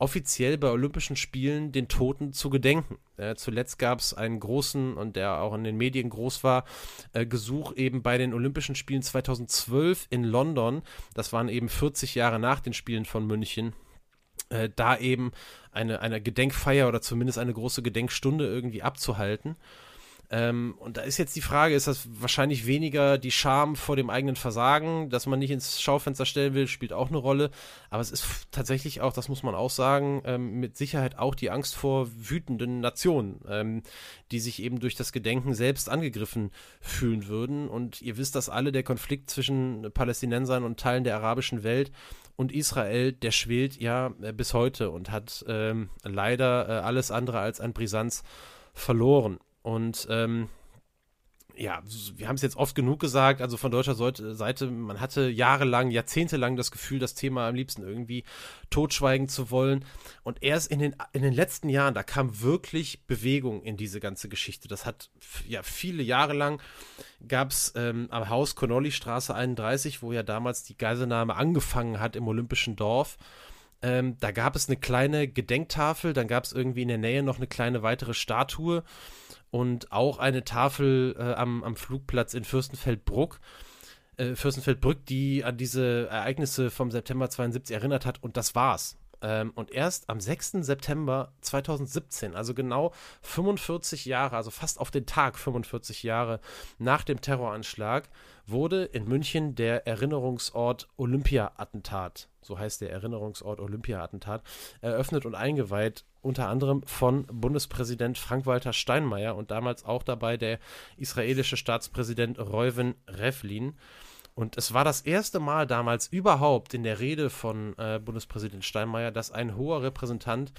offiziell bei Olympischen Spielen den Toten zu gedenken. Äh, zuletzt gab es einen großen und der auch in den Medien groß war, äh, Gesuch eben bei den Olympischen Spielen 2012 in London. Das waren eben 40 Jahre nach den Spielen von München. Äh, da eben eine, eine Gedenkfeier oder zumindest eine große Gedenkstunde irgendwie abzuhalten. Ähm, und da ist jetzt die Frage, ist das wahrscheinlich weniger die Scham vor dem eigenen Versagen, dass man nicht ins Schaufenster stellen will, spielt auch eine Rolle. Aber es ist tatsächlich auch, das muss man auch sagen, ähm, mit Sicherheit auch die Angst vor wütenden Nationen, ähm, die sich eben durch das Gedenken selbst angegriffen fühlen würden. Und ihr wisst das alle, der Konflikt zwischen Palästinensern und Teilen der arabischen Welt und Israel, der schwelt ja äh, bis heute und hat ähm, leider äh, alles andere als an Brisanz verloren. Und ähm, ja, wir haben es jetzt oft genug gesagt, also von deutscher Seite, man hatte jahrelang, jahrzehntelang das Gefühl, das Thema am liebsten irgendwie totschweigen zu wollen. Und erst in den, in den letzten Jahren, da kam wirklich Bewegung in diese ganze Geschichte. Das hat ja viele Jahre lang gab es ähm, am Haus Connolly Straße 31, wo ja damals die Geiselnahme angefangen hat im Olympischen Dorf. Ähm, da gab es eine kleine Gedenktafel, dann gab es irgendwie in der Nähe noch eine kleine weitere Statue und auch eine Tafel äh, am, am Flugplatz in Fürstenfeldbruck. Äh, Fürstenfeldbrück, die an diese Ereignisse vom September 72 erinnert hat und das war's. Ähm, und erst am 6. September 2017, also genau 45 Jahre, also fast auf den Tag 45 Jahre nach dem Terroranschlag, wurde in München der Erinnerungsort Olympia-Attentat, so heißt der Erinnerungsort Olympia-Attentat, eröffnet und eingeweiht, unter anderem von Bundespräsident Frank-Walter Steinmeier und damals auch dabei der israelische Staatspräsident Reuven Revlin. Und es war das erste Mal damals überhaupt in der Rede von äh, Bundespräsident Steinmeier, dass ein hoher Repräsentant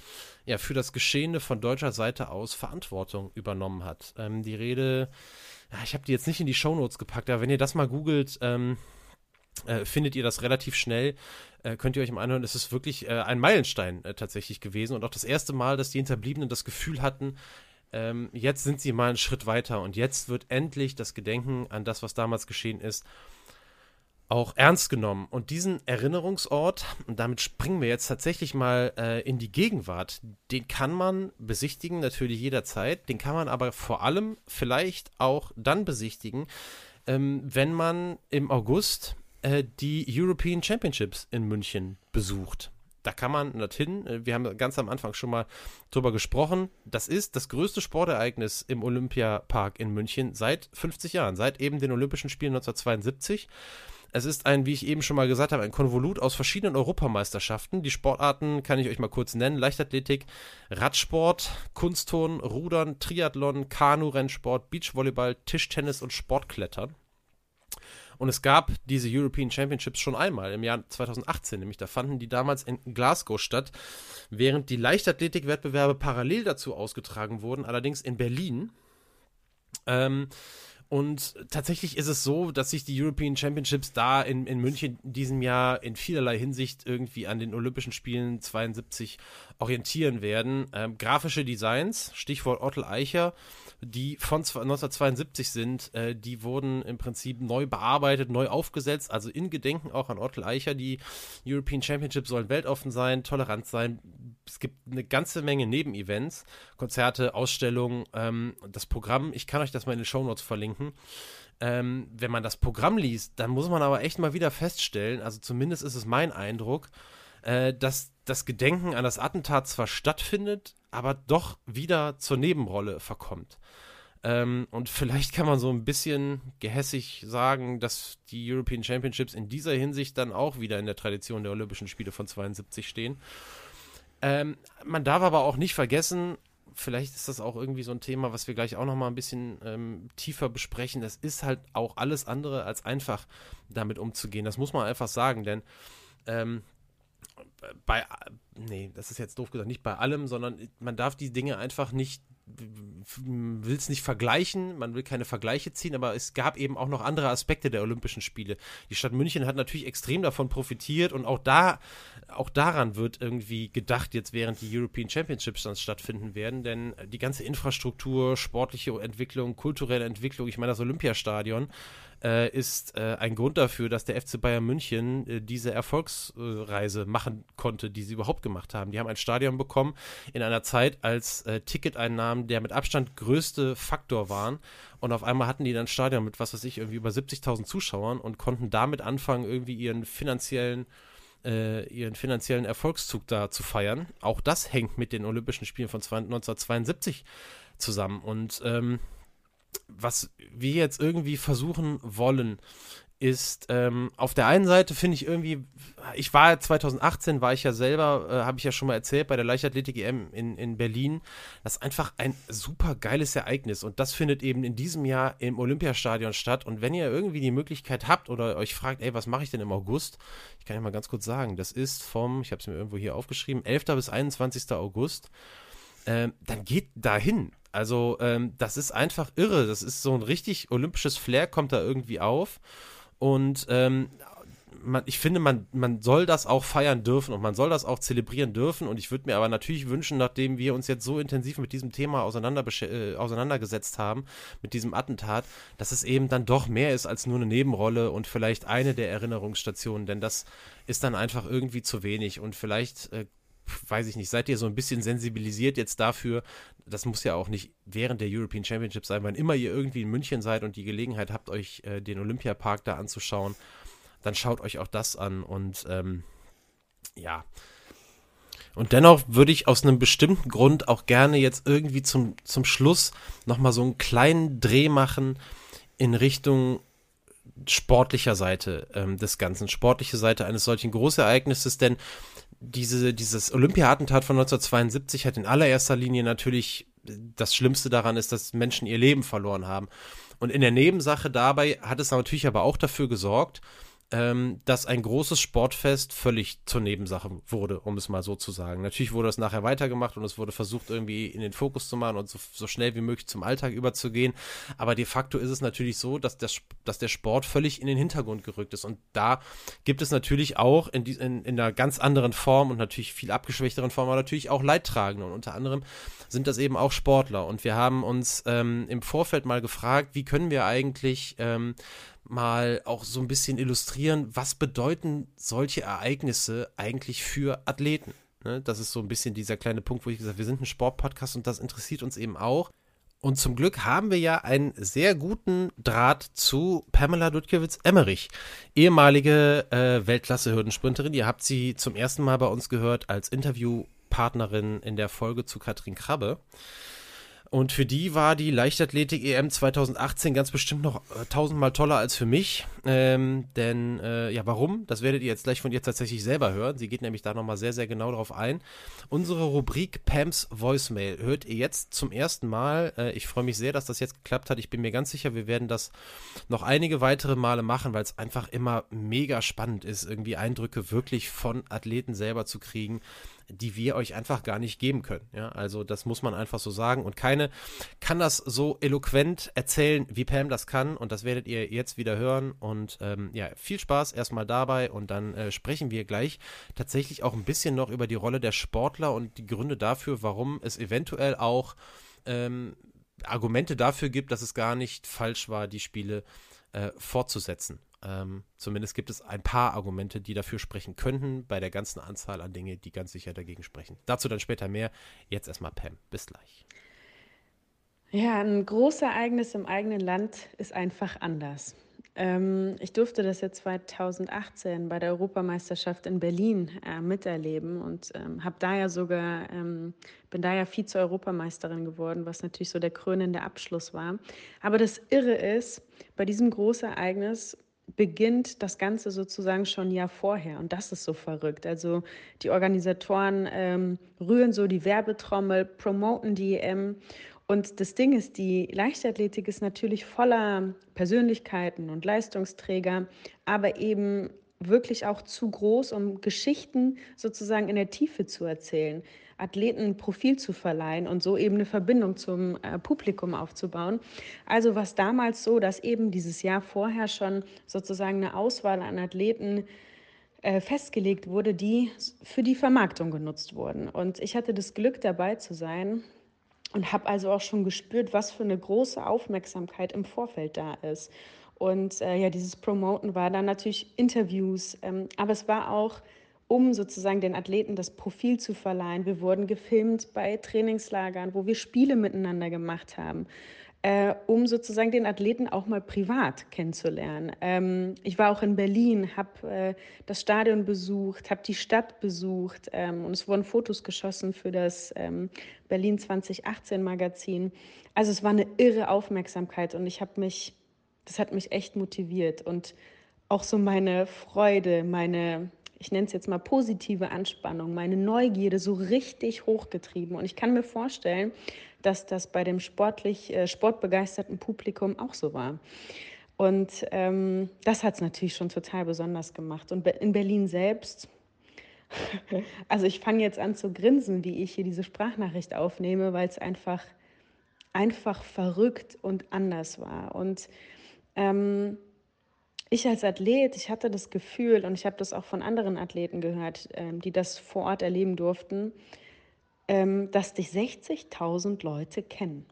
ja für das Geschehene von deutscher Seite aus Verantwortung übernommen hat. Ähm, die Rede, ja, ich habe die jetzt nicht in die Shownotes gepackt, aber wenn ihr das mal googelt, ähm, äh, findet ihr das relativ schnell. Äh, könnt ihr euch mal anhören. Es ist wirklich äh, ein Meilenstein äh, tatsächlich gewesen und auch das erste Mal, dass die Hinterbliebenen das Gefühl hatten, ähm, jetzt sind sie mal einen Schritt weiter und jetzt wird endlich das Gedenken an das, was damals geschehen ist, auch ernst genommen. Und diesen Erinnerungsort, und damit springen wir jetzt tatsächlich mal äh, in die Gegenwart, den kann man besichtigen, natürlich jederzeit. Den kann man aber vor allem vielleicht auch dann besichtigen, ähm, wenn man im August äh, die European Championships in München besucht. Da kann man dorthin. Äh, wir haben ganz am Anfang schon mal drüber gesprochen. Das ist das größte Sportereignis im Olympiapark in München seit 50 Jahren, seit eben den Olympischen Spielen 1972. Es ist ein, wie ich eben schon mal gesagt habe, ein Konvolut aus verschiedenen Europameisterschaften. Die Sportarten kann ich euch mal kurz nennen: Leichtathletik, Radsport, Kunstturnen, Rudern, Triathlon, Kanu-Rennsport, Beachvolleyball, Tischtennis und Sportklettern. Und es gab diese European Championships schon einmal im Jahr 2018, nämlich da fanden die damals in Glasgow statt, während die Leichtathletik-Wettbewerbe parallel dazu ausgetragen wurden, allerdings in Berlin. Ähm, und tatsächlich ist es so, dass sich die European Championships da in, in München in diesem Jahr in vielerlei Hinsicht irgendwie an den Olympischen Spielen 72 orientieren werden. Ähm, grafische Designs, Stichwort Ottel Eicher, die von 1972 sind, äh, die wurden im Prinzip neu bearbeitet, neu aufgesetzt, also in Gedenken auch an Ottel Eicher. Die European Championships sollen weltoffen sein, tolerant sein. Es gibt eine ganze Menge Nebenevents, Konzerte, Ausstellungen, ähm, das Programm. Ich kann euch das mal in den Show Notes verlinken. Ähm, wenn man das Programm liest, dann muss man aber echt mal wieder feststellen, also zumindest ist es mein Eindruck, äh, dass das Gedenken an das Attentat zwar stattfindet, aber doch wieder zur Nebenrolle verkommt. Ähm, und vielleicht kann man so ein bisschen gehässig sagen, dass die European Championships in dieser Hinsicht dann auch wieder in der Tradition der Olympischen Spiele von 72 stehen. Ähm, man darf aber auch nicht vergessen, vielleicht ist das auch irgendwie so ein Thema, was wir gleich auch noch mal ein bisschen ähm, tiefer besprechen. Das ist halt auch alles andere als einfach damit umzugehen. Das muss man einfach sagen, denn ähm, bei, nee, das ist jetzt doof gesagt, nicht bei allem, sondern man darf die Dinge einfach nicht, will es nicht vergleichen, man will keine Vergleiche ziehen, aber es gab eben auch noch andere Aspekte der Olympischen Spiele. Die Stadt München hat natürlich extrem davon profitiert und auch da, auch daran wird irgendwie gedacht, jetzt während die European Championships dann stattfinden werden, denn die ganze Infrastruktur, sportliche Entwicklung, kulturelle Entwicklung, ich meine das Olympiastadion, äh, ist äh, ein Grund dafür, dass der FC Bayern München äh, diese Erfolgsreise machen konnte, die sie überhaupt gemacht haben. Die haben ein Stadion bekommen in einer Zeit, als äh, Ticketeinnahmen der mit Abstand größte Faktor waren. Und auf einmal hatten die dann ein Stadion mit, was weiß ich, irgendwie über 70.000 Zuschauern und konnten damit anfangen, irgendwie ihren finanziellen äh, ihren finanziellen Erfolgszug da zu feiern. Auch das hängt mit den Olympischen Spielen von 1972 zusammen. Und ähm, was wir jetzt irgendwie versuchen wollen, ist ähm, auf der einen Seite finde ich irgendwie, ich war 2018, war ich ja selber, äh, habe ich ja schon mal erzählt, bei der Leichtathletik EM in, in Berlin. Das ist einfach ein super geiles Ereignis und das findet eben in diesem Jahr im Olympiastadion statt. Und wenn ihr irgendwie die Möglichkeit habt oder euch fragt, ey, was mache ich denn im August? Ich kann ja mal ganz kurz sagen, das ist vom, ich habe es mir irgendwo hier aufgeschrieben, 11. bis 21. August. Ähm, dann geht dahin. Also, ähm, das ist einfach irre. Das ist so ein richtig olympisches Flair, kommt da irgendwie auf. Und ähm, man, ich finde, man, man soll das auch feiern dürfen und man soll das auch zelebrieren dürfen. Und ich würde mir aber natürlich wünschen, nachdem wir uns jetzt so intensiv mit diesem Thema auseinander, äh, auseinandergesetzt haben, mit diesem Attentat, dass es eben dann doch mehr ist als nur eine Nebenrolle und vielleicht eine der Erinnerungsstationen. Denn das ist dann einfach irgendwie zu wenig. Und vielleicht äh, weiß ich nicht, seid ihr so ein bisschen sensibilisiert jetzt dafür, das muss ja auch nicht während der European Championship sein, wann immer ihr irgendwie in München seid und die Gelegenheit habt, euch äh, den Olympiapark da anzuschauen, dann schaut euch auch das an und ähm, ja. Und dennoch würde ich aus einem bestimmten Grund auch gerne jetzt irgendwie zum, zum Schluss nochmal so einen kleinen Dreh machen in Richtung sportlicher Seite ähm, des Ganzen, sportliche Seite eines solchen Großereignisses, denn diese, dieses Olympia-Attentat von 1972 hat in allererster Linie natürlich, das Schlimmste daran ist, dass Menschen ihr Leben verloren haben. Und in der Nebensache dabei hat es natürlich aber auch dafür gesorgt, ähm, dass ein großes Sportfest völlig zur Nebensache wurde, um es mal so zu sagen. Natürlich wurde das nachher weitergemacht und es wurde versucht, irgendwie in den Fokus zu machen und so, so schnell wie möglich zum Alltag überzugehen. Aber de facto ist es natürlich so, dass, das, dass der Sport völlig in den Hintergrund gerückt ist. Und da gibt es natürlich auch in, die, in, in einer ganz anderen Form und natürlich viel abgeschwächteren Form, aber natürlich auch Leidtragende. Und unter anderem sind das eben auch Sportler. Und wir haben uns ähm, im Vorfeld mal gefragt, wie können wir eigentlich ähm, mal auch so ein bisschen illustrieren, was bedeuten solche Ereignisse eigentlich für Athleten. Ne? Das ist so ein bisschen dieser kleine Punkt, wo ich gesagt habe, wir sind ein Sportpodcast und das interessiert uns eben auch. Und zum Glück haben wir ja einen sehr guten Draht zu Pamela Dudkiewicz-Emmerich, ehemalige äh, Weltklasse-Hürdensprinterin. Ihr habt sie zum ersten Mal bei uns gehört als Interviewpartnerin in der Folge zu Katrin Krabbe. Und für die war die Leichtathletik-EM 2018 ganz bestimmt noch äh, tausendmal toller als für mich. Ähm, denn, äh, ja, warum? Das werdet ihr jetzt gleich von ihr tatsächlich selber hören. Sie geht nämlich da nochmal sehr, sehr genau drauf ein. Unsere Rubrik Pams Voicemail hört ihr jetzt zum ersten Mal. Äh, ich freue mich sehr, dass das jetzt geklappt hat. Ich bin mir ganz sicher, wir werden das noch einige weitere Male machen, weil es einfach immer mega spannend ist, irgendwie Eindrücke wirklich von Athleten selber zu kriegen die wir euch einfach gar nicht geben können. Ja, also das muss man einfach so sagen. Und keine kann das so eloquent erzählen, wie Pam das kann. Und das werdet ihr jetzt wieder hören. Und ähm, ja, viel Spaß erstmal dabei. Und dann äh, sprechen wir gleich tatsächlich auch ein bisschen noch über die Rolle der Sportler und die Gründe dafür, warum es eventuell auch ähm, Argumente dafür gibt, dass es gar nicht falsch war, die Spiele äh, fortzusetzen. Ähm, zumindest gibt es ein paar Argumente, die dafür sprechen könnten, bei der ganzen Anzahl an Dingen, die ganz sicher dagegen sprechen. Dazu dann später mehr. Jetzt erstmal Pam. Bis gleich. Ja, ein Großereignis im eigenen Land ist einfach anders. Ähm, ich durfte das ja 2018 bei der Europameisterschaft in Berlin äh, miterleben und ähm, habe da ja sogar, ähm, bin da ja Vize-Europameisterin geworden, was natürlich so der krönende Abschluss war. Aber das Irre ist, bei diesem Großereignis beginnt das Ganze sozusagen schon ein Jahr vorher. Und das ist so verrückt. Also die Organisatoren ähm, rühren so die Werbetrommel, promoten die EM. Und das Ding ist, die Leichtathletik ist natürlich voller Persönlichkeiten und Leistungsträger, aber eben wirklich auch zu groß, um Geschichten sozusagen in der Tiefe zu erzählen. Athleten ein Profil zu verleihen und so eben eine Verbindung zum äh, Publikum aufzubauen. Also was damals so, dass eben dieses Jahr vorher schon sozusagen eine Auswahl an Athleten äh, festgelegt wurde, die für die Vermarktung genutzt wurden. Und ich hatte das Glück dabei zu sein und habe also auch schon gespürt, was für eine große Aufmerksamkeit im Vorfeld da ist. Und äh, ja, dieses Promoten war dann natürlich Interviews, ähm, aber es war auch um sozusagen den Athleten das Profil zu verleihen. Wir wurden gefilmt bei Trainingslagern, wo wir Spiele miteinander gemacht haben. Äh, um sozusagen den Athleten auch mal privat kennenzulernen. Ähm, ich war auch in Berlin, habe äh, das Stadion besucht, habe die Stadt besucht ähm, und es wurden Fotos geschossen für das ähm, Berlin 2018 Magazin. Also es war eine irre Aufmerksamkeit und ich habe mich, das hat mich echt motiviert und auch so meine Freude, meine ich nenne es jetzt mal positive Anspannung, meine Neugierde so richtig hochgetrieben. Und ich kann mir vorstellen, dass das bei dem sportlich, äh, sportbegeisterten Publikum auch so war. Und ähm, das hat es natürlich schon total besonders gemacht. Und in Berlin selbst, also ich fange jetzt an zu grinsen, wie ich hier diese Sprachnachricht aufnehme, weil es einfach, einfach verrückt und anders war. Und ähm, ich als Athlet, ich hatte das Gefühl, und ich habe das auch von anderen Athleten gehört, ähm, die das vor Ort erleben durften, ähm, dass dich 60.000 Leute kennen.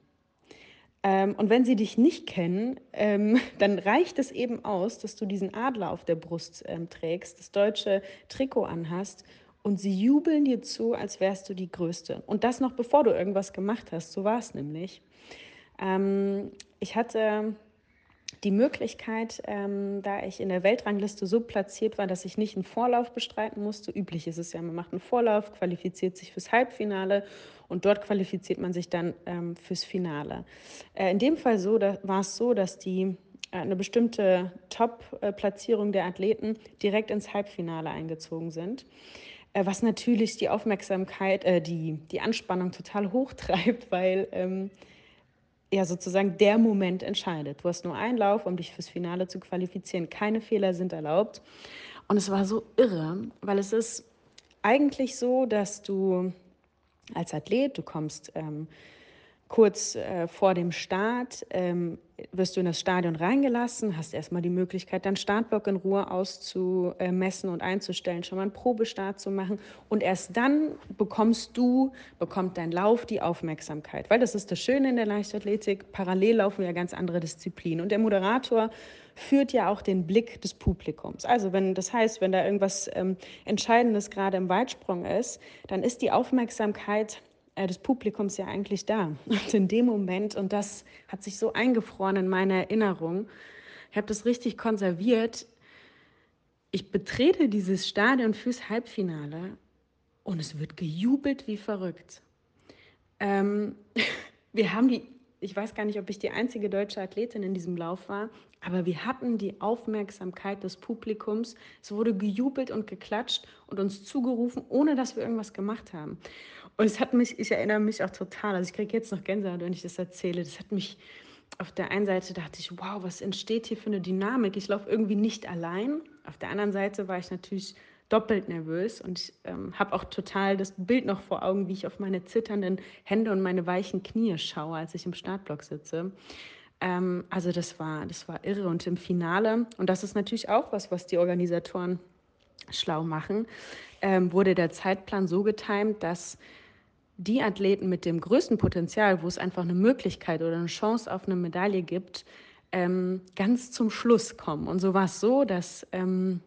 Ähm, und wenn sie dich nicht kennen, dann reicht es eben aus, dass du diesen Adler auf der Brust trägst, das deutsche Trikot anhast und sie jubeln dir zu, als wärst du die Größte. Und das noch bevor du irgendwas gemacht hast. So war es nämlich. ich hatte die Möglichkeit, ähm, da ich in der Weltrangliste so platziert war, dass ich nicht einen Vorlauf bestreiten musste. Üblich ist es ja, man macht einen Vorlauf, qualifiziert sich fürs Halbfinale und dort qualifiziert man sich dann ähm, fürs Finale. Äh, in dem Fall so, da war es so, dass die äh, eine bestimmte Top-Platzierung der Athleten direkt ins Halbfinale eingezogen sind äh, was natürlich die Aufmerksamkeit, äh, die, die Anspannung total hochtreibt, weil ähm, ja sozusagen der Moment entscheidet. Du hast nur einen Lauf, um dich fürs Finale zu qualifizieren. Keine Fehler sind erlaubt. Und es war so irre, weil es ist eigentlich so, dass du als Athlet, du kommst, ähm, kurz äh, vor dem Start ähm, wirst du in das Stadion reingelassen, hast erstmal die Möglichkeit, deinen Startblock in Ruhe auszumessen und einzustellen, schon mal einen Probestart zu machen. Und erst dann bekommst du, bekommt dein Lauf die Aufmerksamkeit. Weil das ist das Schöne in der Leichtathletik. Parallel laufen ja ganz andere Disziplinen. Und der Moderator führt ja auch den Blick des Publikums. Also wenn das heißt, wenn da irgendwas ähm, Entscheidendes gerade im Weitsprung ist, dann ist die Aufmerksamkeit äh, des Publikums ja eigentlich da. Und in dem Moment, und das hat sich so eingefroren in meiner Erinnerung, ich habe das richtig konserviert, ich betrete dieses Stadion fürs Halbfinale und es wird gejubelt wie verrückt. Ähm, wir haben die, ich weiß gar nicht, ob ich die einzige deutsche Athletin in diesem Lauf war, aber wir hatten die Aufmerksamkeit des Publikums. Es wurde gejubelt und geklatscht und uns zugerufen, ohne dass wir irgendwas gemacht haben. Und es hat mich, ich erinnere mich auch total, also ich kriege jetzt noch Gänsehaut, wenn ich das erzähle. Das hat mich auf der einen Seite dachte ich, wow, was entsteht hier für eine Dynamik? Ich laufe irgendwie nicht allein. Auf der anderen Seite war ich natürlich doppelt nervös und ich ähm, habe auch total das Bild noch vor Augen, wie ich auf meine zitternden Hände und meine weichen Knie schaue, als ich im Startblock sitze. Ähm, also das war, das war irre. Und im Finale, und das ist natürlich auch was, was die Organisatoren schlau machen, ähm, wurde der Zeitplan so getimt, dass die Athleten mit dem größten Potenzial, wo es einfach eine Möglichkeit oder eine Chance auf eine Medaille gibt, ähm, ganz zum Schluss kommen. Und so war es so, dass ähm,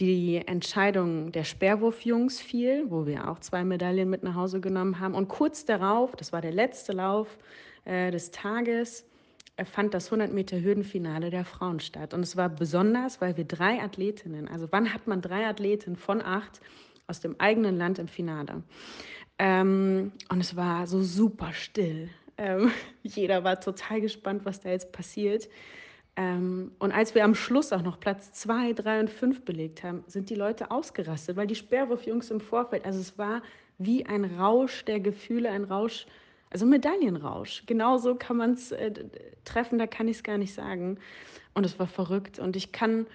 die Entscheidung der Sperrwurfjungs fiel, wo wir auch zwei Medaillen mit nach Hause genommen haben. Und kurz darauf, das war der letzte Lauf äh, des Tages, äh, fand das 100 Meter Hürdenfinale der Frauen statt. Und es war besonders, weil wir drei Athletinnen, also wann hat man drei Athletinnen von acht aus dem eigenen Land im Finale? Ähm, und es war so super still. Ähm, jeder war total gespannt, was da jetzt passiert. Ähm, und als wir am Schluss auch noch Platz zwei, drei und fünf belegt haben, sind die Leute ausgerastet, weil die Sperrwurfjungs im Vorfeld, also es war wie ein Rausch der Gefühle, ein Rausch, also Medaillenrausch. Genauso kann man es äh, treffen, da kann ich es gar nicht sagen. Und es war verrückt. Und ich kann,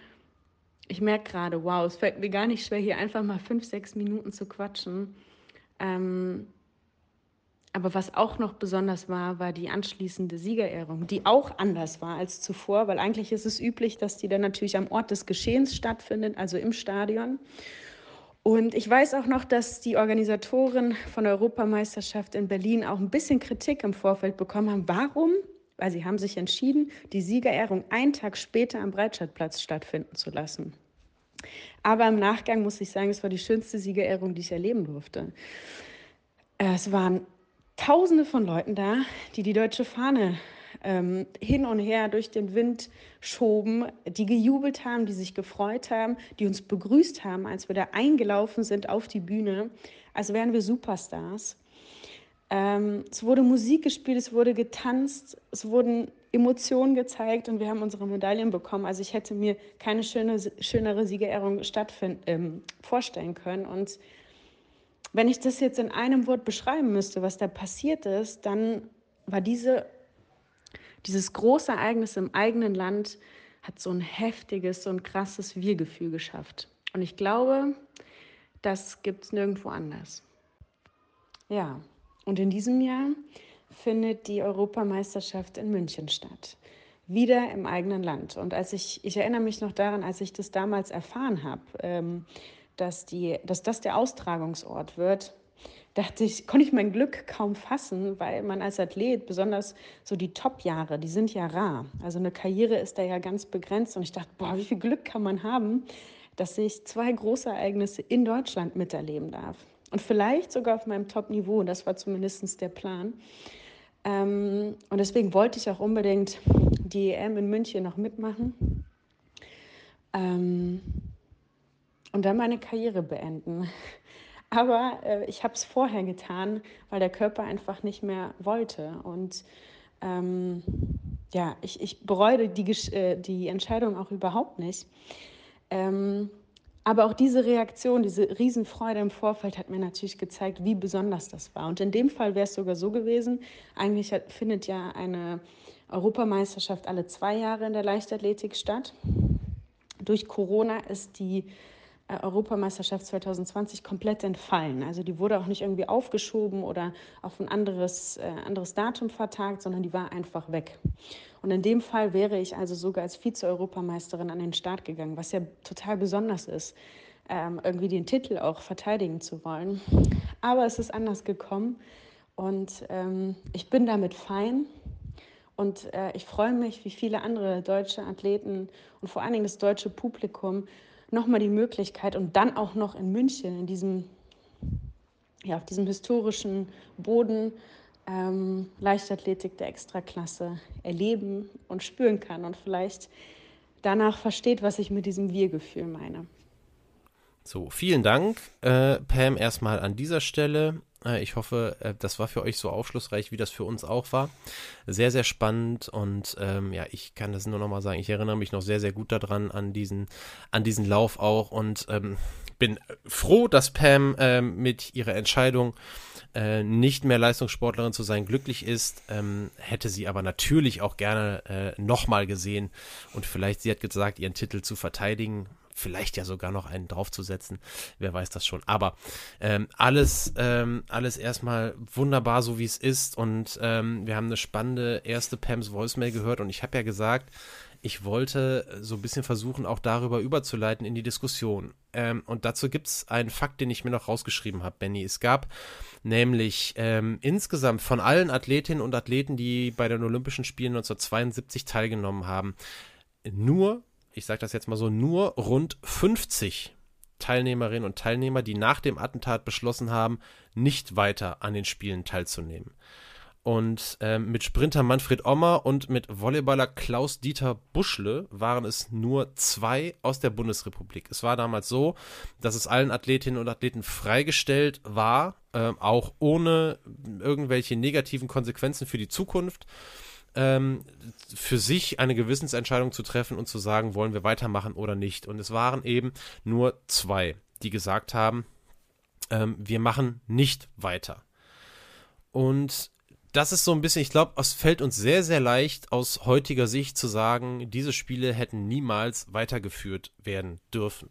ich merke gerade, wow, es fällt mir gar nicht schwer, hier einfach mal fünf, sechs Minuten zu quatschen. Ähm, aber was auch noch besonders war, war die anschließende Siegerehrung, die auch anders war als zuvor, weil eigentlich ist es üblich, dass die dann natürlich am Ort des Geschehens stattfindet, also im Stadion. Und ich weiß auch noch, dass die Organisatoren von der Europameisterschaft in Berlin auch ein bisschen Kritik im Vorfeld bekommen haben. Warum? Weil sie haben sich entschieden, die Siegerehrung einen Tag später am Breitscheidplatz stattfinden zu lassen. Aber im Nachgang muss ich sagen, es war die schönste Siegerehrung, die ich erleben durfte. Es waren Tausende von Leuten da, die die deutsche Fahne ähm, hin und her durch den Wind schoben, die gejubelt haben, die sich gefreut haben, die uns begrüßt haben, als wir da eingelaufen sind auf die Bühne, als wären wir Superstars. Ähm, es wurde Musik gespielt, es wurde getanzt, es wurden Emotionen gezeigt und wir haben unsere Medaillen bekommen. Also ich hätte mir keine schöne, schönere Siegerehrung ähm, vorstellen können. Und wenn ich das jetzt in einem Wort beschreiben müsste, was da passiert ist, dann war diese, dieses große Ereignis im eigenen Land, hat so ein heftiges, so ein krasses Wir-Gefühl geschafft. Und ich glaube, das gibt es nirgendwo anders. Ja, und in diesem Jahr findet die Europameisterschaft in München statt. Wieder im eigenen Land. Und als ich, ich erinnere mich noch daran, als ich das damals erfahren habe, ähm, dass, dass das der Austragungsort wird, dachte ich, konnte ich mein Glück kaum fassen, weil man als Athlet, besonders so die Top-Jahre, die sind ja rar. Also eine Karriere ist da ja ganz begrenzt. Und ich dachte, boah, wie viel Glück kann man haben, dass ich zwei große Ereignisse in Deutschland miterleben darf. Und vielleicht sogar auf meinem Top-Niveau. Das war zumindest der Plan. Ähm, und deswegen wollte ich auch unbedingt die EM in München noch mitmachen. Ähm, und dann meine Karriere beenden. Aber äh, ich habe es vorher getan, weil der Körper einfach nicht mehr wollte. Und ähm, ja, ich, ich bereue die, äh, die Entscheidung auch überhaupt nicht. Ähm, aber auch diese Reaktion, diese Riesenfreude im Vorfeld hat mir natürlich gezeigt, wie besonders das war. Und in dem Fall wäre es sogar so gewesen, eigentlich hat, findet ja eine Europameisterschaft alle zwei Jahre in der Leichtathletik statt. Durch Corona ist die Europameisterschaft 2020 komplett entfallen. Also die wurde auch nicht irgendwie aufgeschoben oder auf ein anderes, äh, anderes Datum vertagt, sondern die war einfach weg. Und in dem Fall wäre ich also sogar als Vize-Europameisterin an den Start gegangen, was ja total besonders ist, ähm, irgendwie den Titel auch verteidigen zu wollen. Aber es ist anders gekommen und ähm, ich bin damit fein. Und äh, ich freue mich, wie viele andere deutsche Athleten und vor allen Dingen das deutsche Publikum nochmal die Möglichkeit und dann auch noch in München, in diesem, ja, auf diesem historischen Boden, ähm, Leichtathletik der Extraklasse erleben und spüren kann und vielleicht danach versteht, was ich mit diesem Wir-Gefühl meine. So, vielen Dank, äh, Pam, erstmal an dieser Stelle. Äh, ich hoffe, äh, das war für euch so aufschlussreich, wie das für uns auch war. Sehr, sehr spannend und ähm, ja, ich kann das nur nochmal sagen. Ich erinnere mich noch sehr, sehr gut daran, an diesen, an diesen Lauf auch und ähm, bin froh, dass Pam ähm, mit ihrer Entscheidung äh, nicht mehr Leistungssportlerin zu sein glücklich ist, ähm, hätte sie aber natürlich auch gerne äh, nochmal gesehen und vielleicht, sie hat gesagt, ihren Titel zu verteidigen vielleicht ja sogar noch einen draufzusetzen. Wer weiß das schon. Aber ähm, alles, ähm, alles erstmal wunderbar, so wie es ist. Und ähm, wir haben eine spannende erste Pams Voicemail gehört. Und ich habe ja gesagt, ich wollte so ein bisschen versuchen, auch darüber überzuleiten in die Diskussion. Ähm, und dazu gibt es einen Fakt, den ich mir noch rausgeschrieben habe, Benny. Es gab nämlich ähm, insgesamt von allen Athletinnen und Athleten, die bei den Olympischen Spielen 1972 teilgenommen haben, nur ich sage das jetzt mal so, nur rund 50 Teilnehmerinnen und Teilnehmer, die nach dem Attentat beschlossen haben, nicht weiter an den Spielen teilzunehmen. Und ähm, mit Sprinter Manfred Ommer und mit Volleyballer Klaus-Dieter Buschle waren es nur zwei aus der Bundesrepublik. Es war damals so, dass es allen Athletinnen und Athleten freigestellt war, äh, auch ohne irgendwelche negativen Konsequenzen für die Zukunft ähm, für sich eine Gewissensentscheidung zu treffen und zu sagen, wollen wir weitermachen oder nicht. Und es waren eben nur zwei, die gesagt haben, ähm, wir machen nicht weiter. Und das ist so ein bisschen, ich glaube, es fällt uns sehr, sehr leicht aus heutiger Sicht zu sagen, diese Spiele hätten niemals weitergeführt werden dürfen.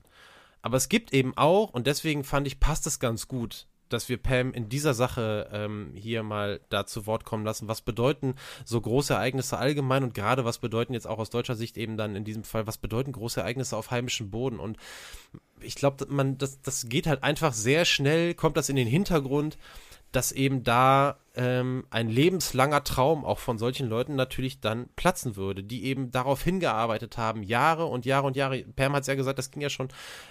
Aber es gibt eben auch, und deswegen fand ich, passt es ganz gut, dass wir Pam in dieser Sache ähm, hier mal da zu Wort kommen lassen. Was bedeuten so große Ereignisse allgemein und gerade was bedeuten jetzt auch aus deutscher Sicht eben dann in diesem Fall, was bedeuten große Ereignisse auf heimischem Boden? Und ich glaube, man, das, das geht halt einfach sehr schnell, kommt das in den Hintergrund, dass eben da ähm, ein lebenslanger Traum auch von solchen Leuten natürlich dann platzen würde, die eben darauf hingearbeitet haben, Jahre und Jahre und Jahre. Pam hat es ja gesagt, das ging ja schon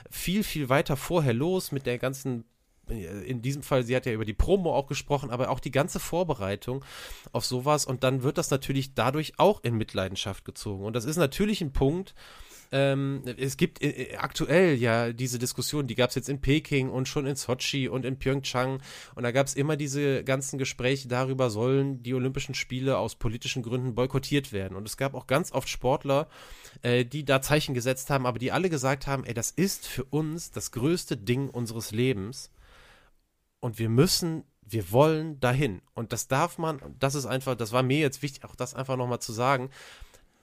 viel, viel weiter vorher los mit der ganzen in diesem Fall, sie hat ja über die Promo auch gesprochen, aber auch die ganze Vorbereitung auf sowas und dann wird das natürlich dadurch auch in Mitleidenschaft gezogen. Und das ist natürlich ein Punkt, ähm, es gibt äh, aktuell ja diese Diskussion, die gab es jetzt in Peking und schon in Sochi und in Pyeongchang und da gab es immer diese ganzen Gespräche darüber, sollen die Olympischen Spiele aus politischen Gründen boykottiert werden. Und es gab auch ganz oft Sportler, äh, die da Zeichen gesetzt haben, aber die alle gesagt haben, ey, das ist für uns das größte Ding unseres Lebens und wir müssen, wir wollen dahin. Und das darf man, das ist einfach, das war mir jetzt wichtig, auch das einfach nochmal zu sagen,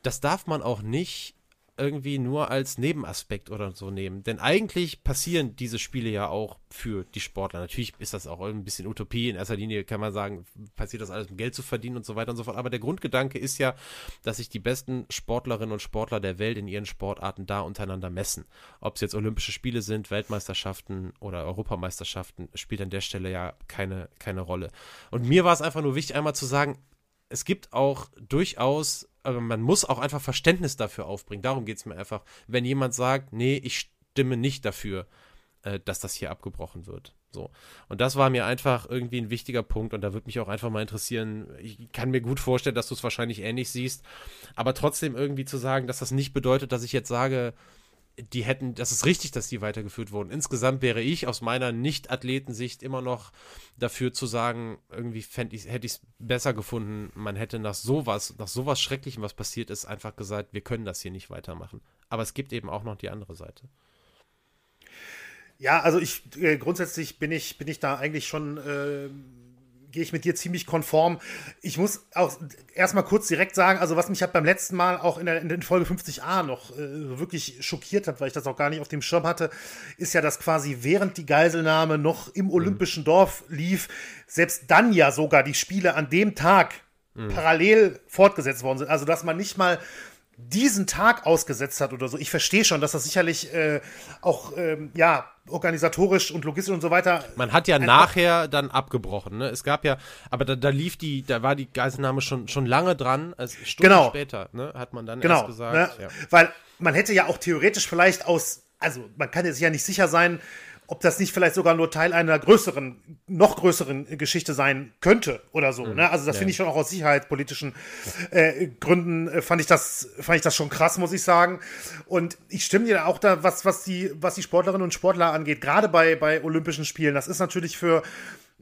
das darf man auch nicht irgendwie nur als Nebenaspekt oder so nehmen. Denn eigentlich passieren diese Spiele ja auch für die Sportler. Natürlich ist das auch ein bisschen Utopie. In erster Linie kann man sagen, passiert das alles, um Geld zu verdienen und so weiter und so fort. Aber der Grundgedanke ist ja, dass sich die besten Sportlerinnen und Sportler der Welt in ihren Sportarten da untereinander messen. Ob es jetzt Olympische Spiele sind, Weltmeisterschaften oder Europameisterschaften, spielt an der Stelle ja keine, keine Rolle. Und mir war es einfach nur wichtig, einmal zu sagen, es gibt auch durchaus aber man muss auch einfach Verständnis dafür aufbringen. Darum geht es mir einfach. Wenn jemand sagt, nee, ich stimme nicht dafür, äh, dass das hier abgebrochen wird. So. Und das war mir einfach irgendwie ein wichtiger Punkt und da würde mich auch einfach mal interessieren. Ich kann mir gut vorstellen, dass du es wahrscheinlich ähnlich siehst, aber trotzdem irgendwie zu sagen, dass das nicht bedeutet, dass ich jetzt sage, die hätten, das ist richtig, dass die weitergeführt wurden. Insgesamt wäre ich aus meiner Nicht-Athletensicht immer noch dafür zu sagen, irgendwie ich, hätte ich es besser gefunden, man hätte nach sowas, nach sowas Schrecklichem, was passiert ist, einfach gesagt, wir können das hier nicht weitermachen. Aber es gibt eben auch noch die andere Seite. Ja, also ich äh, grundsätzlich bin ich, bin ich da eigentlich schon. Äh gehe ich mit dir ziemlich konform. Ich muss auch erstmal kurz direkt sagen, also was mich halt beim letzten Mal auch in der, in Folge 50a noch äh, wirklich schockiert hat, weil ich das auch gar nicht auf dem Schirm hatte, ist ja, dass quasi während die Geiselnahme noch im Olympischen mhm. Dorf lief, selbst dann ja sogar die Spiele an dem Tag mhm. parallel fortgesetzt worden sind. Also dass man nicht mal diesen Tag ausgesetzt hat oder so. Ich verstehe schon, dass das sicherlich äh, auch ähm, ja organisatorisch und logistisch und so weiter. Man hat ja nachher dann abgebrochen. Ne? Es gab ja, aber da, da lief die, da war die Geiselnahme schon schon lange dran. Also Stunden genau. später ne, hat man dann genau, erst gesagt. Ne? Ja. Weil man hätte ja auch theoretisch vielleicht aus, also man kann jetzt ja nicht sicher sein, ob das nicht vielleicht sogar nur Teil einer größeren, noch größeren Geschichte sein könnte oder so. Mhm. Ne? Also das ja. finde ich schon auch aus sicherheitspolitischen äh, Gründen äh, fand ich das fand ich das schon krass, muss ich sagen. Und ich stimme dir auch da, was was die was die Sportlerinnen und Sportler angeht, gerade bei bei Olympischen Spielen. Das ist natürlich für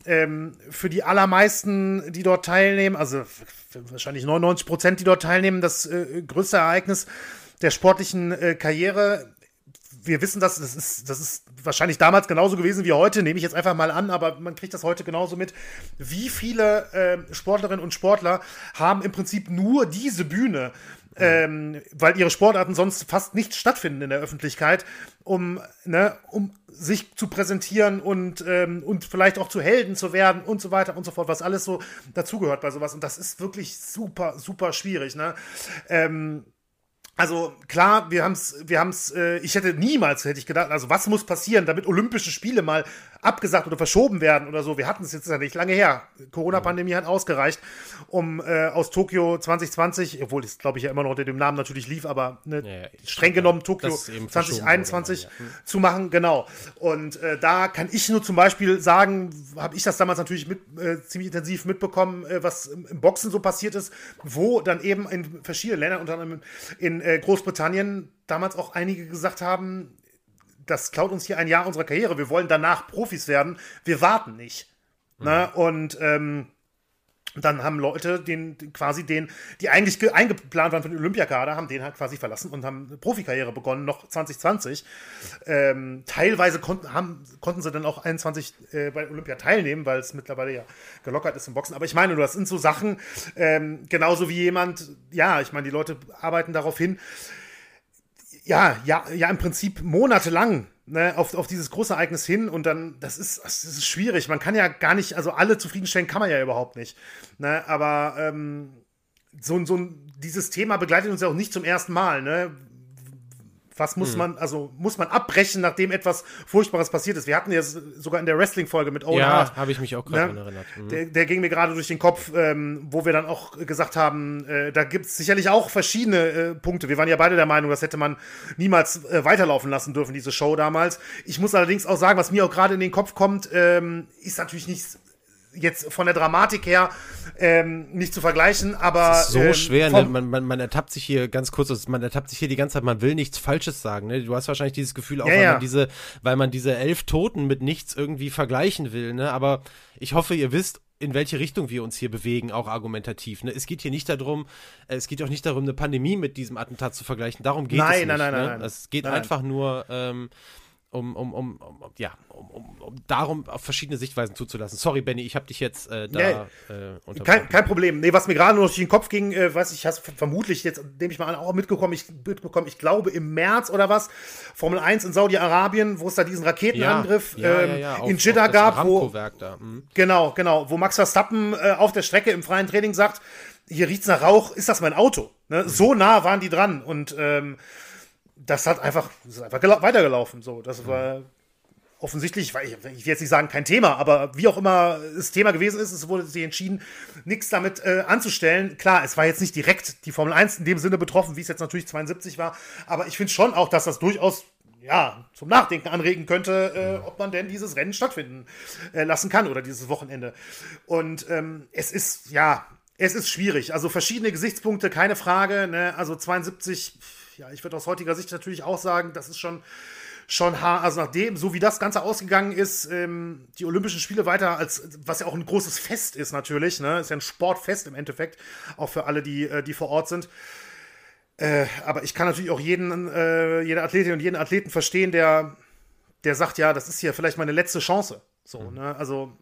ähm, für die allermeisten, die dort teilnehmen, also wahrscheinlich 99 Prozent, die dort teilnehmen, das äh, größte Ereignis der sportlichen äh, Karriere wir wissen das, das ist, das ist wahrscheinlich damals genauso gewesen wie heute, nehme ich jetzt einfach mal an, aber man kriegt das heute genauso mit. Wie viele äh, Sportlerinnen und Sportler haben im Prinzip nur diese Bühne, ähm, weil ihre Sportarten sonst fast nicht stattfinden in der Öffentlichkeit, um, ne, um sich zu präsentieren und, ähm, und vielleicht auch zu Helden zu werden und so weiter und so fort, was alles so dazugehört bei sowas. Und das ist wirklich super, super schwierig. Ne? Ähm, also klar, wir haben es, wir haben es, äh, ich hätte niemals, hätte ich gedacht, also was muss passieren, damit Olympische Spiele mal abgesagt oder verschoben werden oder so. Wir hatten es jetzt ja nicht lange her. Corona-Pandemie hat ausgereicht, um äh, aus Tokio 2020, obwohl es glaube ich ja immer noch unter dem Namen natürlich lief, aber ne, ja, ja, streng genommen Tokio 2021 ja. hm. zu machen, genau. Und äh, da kann ich nur zum Beispiel sagen, habe ich das damals natürlich mit, äh, ziemlich intensiv mitbekommen, äh, was im Boxen so passiert ist, wo dann eben in verschiedenen Ländern, unter anderem in äh, Großbritannien, damals auch einige gesagt haben, das klaut uns hier ein Jahr unserer Karriere. Wir wollen danach Profis werden. Wir warten nicht. Mhm. Ne? Und ähm, dann haben Leute den quasi den, die eigentlich eingeplant waren für den Olympiakader, haben den halt quasi verlassen und haben eine Profikarriere begonnen, noch 2020. Ähm, teilweise konnten, haben, konnten sie dann auch 21 äh, bei Olympia teilnehmen, weil es mittlerweile ja gelockert ist im Boxen. Aber ich meine, das sind so Sachen, ähm, genauso wie jemand, ja, ich meine, die Leute arbeiten darauf hin, ja, ja, ja, im Prinzip monatelang ne, auf, auf dieses große Ereignis hin und dann, das ist, das ist schwierig. Man kann ja gar nicht, also alle zufriedenstellen kann man ja überhaupt nicht. Ne, aber ähm, so, so dieses Thema begleitet uns ja auch nicht zum ersten Mal. Ne? Was muss hm. man, also muss man abbrechen, nachdem etwas Furchtbares passiert ist? Wir hatten ja sogar in der Wrestling-Folge mit Owen Ja, habe ich mich auch gerade ne? erinnert. Mhm. Der, der, ging mir gerade durch den Kopf, ähm, wo wir dann auch gesagt haben, äh, da gibt es sicherlich auch verschiedene äh, Punkte. Wir waren ja beide der Meinung, das hätte man niemals äh, weiterlaufen lassen dürfen, diese Show damals. Ich muss allerdings auch sagen, was mir auch gerade in den Kopf kommt, ähm, ist natürlich nicht jetzt von der Dramatik her ähm, nicht zu vergleichen, aber. Das ist so ähm, schwer, ne? man, man, man ertappt sich hier ganz kurz, man ertappt sich hier die ganze Zeit, man will nichts Falsches sagen. Ne? Du hast wahrscheinlich dieses Gefühl auch, ja, weil, ja. Man diese, weil man diese elf Toten mit nichts irgendwie vergleichen will. Ne? Aber ich hoffe, ihr wisst, in welche Richtung wir uns hier bewegen, auch argumentativ. Ne? Es geht hier nicht darum, äh, es geht auch nicht darum, eine Pandemie mit diesem Attentat zu vergleichen. Darum geht nein, es nicht. Nein, nein, ne? nein, nein. Es geht nein, einfach nur. Ähm, um, um, um, um, ja, um, um, um darum auf verschiedene Sichtweisen zuzulassen. Sorry, Benny, ich habe dich jetzt äh, da nee, äh, kein, kein Problem. Nee, was mir gerade noch durch den Kopf ging, äh, weiß ich, hast vermutlich jetzt, nehme ich mal an, auch mitgekommen, ich, mitbekommen, ich glaube im März oder was, Formel 1 in Saudi-Arabien, wo es da diesen Raketenangriff ja, ähm, ja, ja, auf, in Jeddah gab, wo, mhm. genau, genau, wo Max Verstappen äh, auf der Strecke im freien Training sagt, hier riecht's nach Rauch, ist das mein Auto? Ne? Mhm. So nah waren die dran und ähm, das hat einfach, das ist einfach weitergelaufen. So, das war offensichtlich, ich will jetzt nicht sagen kein Thema, aber wie auch immer das Thema gewesen ist, es wurde sich entschieden, nichts damit äh, anzustellen. Klar, es war jetzt nicht direkt die Formel 1 in dem Sinne betroffen, wie es jetzt natürlich 72 war, aber ich finde schon auch, dass das durchaus ja, zum Nachdenken anregen könnte, äh, ob man denn dieses Rennen stattfinden äh, lassen kann oder dieses Wochenende. Und ähm, es ist, ja, es ist schwierig. Also verschiedene Gesichtspunkte, keine Frage. Ne? Also 72, ja, ich würde aus heutiger Sicht natürlich auch sagen, das ist schon schon hart, also nachdem, so wie das Ganze ausgegangen ist, ähm, die Olympischen Spiele weiter als, was ja auch ein großes Fest ist natürlich, ne, ist ja ein Sportfest im Endeffekt, auch für alle, die, äh, die vor Ort sind. Äh, aber ich kann natürlich auch jeden, äh, jede Athletin und jeden Athleten verstehen, der, der sagt, ja, das ist hier vielleicht meine letzte Chance. So, mhm. ne, also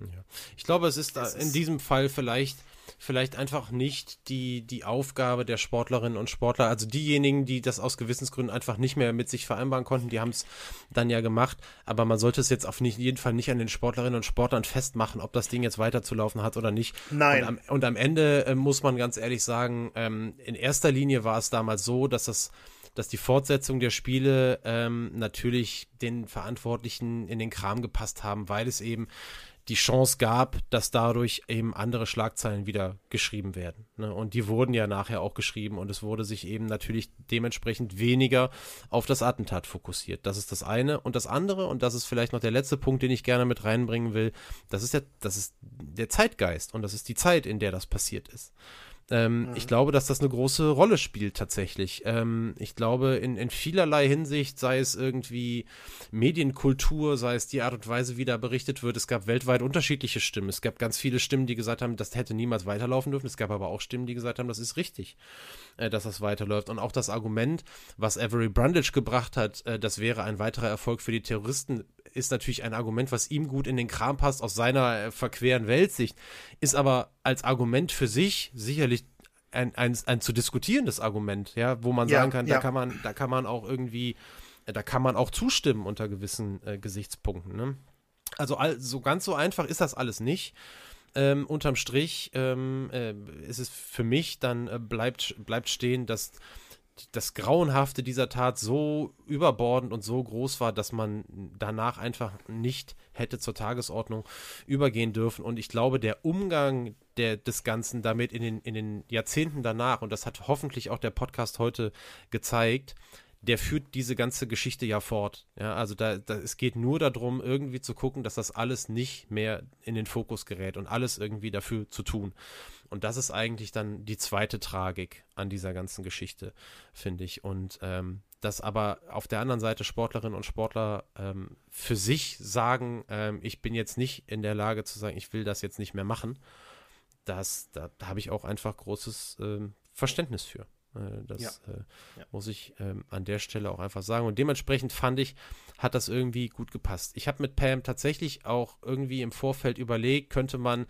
Ja. Ich glaube, es ist, es ist in diesem Fall vielleicht vielleicht einfach nicht die, die Aufgabe der Sportlerinnen und Sportler, also diejenigen, die das aus Gewissensgründen einfach nicht mehr mit sich vereinbaren konnten, die haben es dann ja gemacht, aber man sollte es jetzt auf nicht, jeden Fall nicht an den Sportlerinnen und Sportlern festmachen, ob das Ding jetzt weiterzulaufen hat oder nicht. Nein. Und am, und am Ende äh, muss man ganz ehrlich sagen, ähm, in erster Linie war es damals so, dass das dass die Fortsetzung der Spiele ähm, natürlich den Verantwortlichen in den Kram gepasst haben, weil es eben die Chance gab, dass dadurch eben andere Schlagzeilen wieder geschrieben werden. Ne? Und die wurden ja nachher auch geschrieben und es wurde sich eben natürlich dementsprechend weniger auf das Attentat fokussiert. Das ist das eine. Und das andere, und das ist vielleicht noch der letzte Punkt, den ich gerne mit reinbringen will, das ist der, das ist der Zeitgeist und das ist die Zeit, in der das passiert ist. Ähm, mhm. Ich glaube, dass das eine große Rolle spielt tatsächlich. Ähm, ich glaube, in, in vielerlei Hinsicht, sei es irgendwie Medienkultur, sei es die Art und Weise, wie da berichtet wird, es gab weltweit unterschiedliche Stimmen. Es gab ganz viele Stimmen, die gesagt haben, das hätte niemals weiterlaufen dürfen. Es gab aber auch Stimmen, die gesagt haben, das ist richtig, äh, dass das weiterläuft. Und auch das Argument, was Avery Brundage gebracht hat, äh, das wäre ein weiterer Erfolg für die Terroristen, ist natürlich ein Argument, was ihm gut in den Kram passt aus seiner äh, verqueren Weltsicht, ist aber als Argument für sich sicherlich ein, ein, ein zu diskutierendes Argument, ja, wo man ja, sagen kann, ja. da kann man, da kann man auch irgendwie, äh, da kann man auch zustimmen unter gewissen äh, Gesichtspunkten. Ne? Also all, so ganz so einfach ist das alles nicht. Ähm, unterm Strich ähm, äh, ist es für mich dann äh, bleibt, bleibt stehen, dass das Grauenhafte dieser Tat so überbordend und so groß war, dass man danach einfach nicht hätte zur Tagesordnung übergehen dürfen. Und ich glaube, der Umgang der, des Ganzen damit in den, in den Jahrzehnten danach, und das hat hoffentlich auch der Podcast heute gezeigt, der führt diese ganze Geschichte ja fort. Ja, also da, da, es geht nur darum, irgendwie zu gucken, dass das alles nicht mehr in den Fokus gerät und alles irgendwie dafür zu tun. Und das ist eigentlich dann die zweite Tragik an dieser ganzen Geschichte, finde ich. Und ähm, dass aber auf der anderen Seite Sportlerinnen und Sportler ähm, für sich sagen, ähm, ich bin jetzt nicht in der Lage zu sagen, ich will das jetzt nicht mehr machen, das, da, da habe ich auch einfach großes ähm, Verständnis für. Äh, das ja. Äh, ja. muss ich ähm, an der Stelle auch einfach sagen. Und dementsprechend fand ich, hat das irgendwie gut gepasst. Ich habe mit Pam tatsächlich auch irgendwie im Vorfeld überlegt, könnte man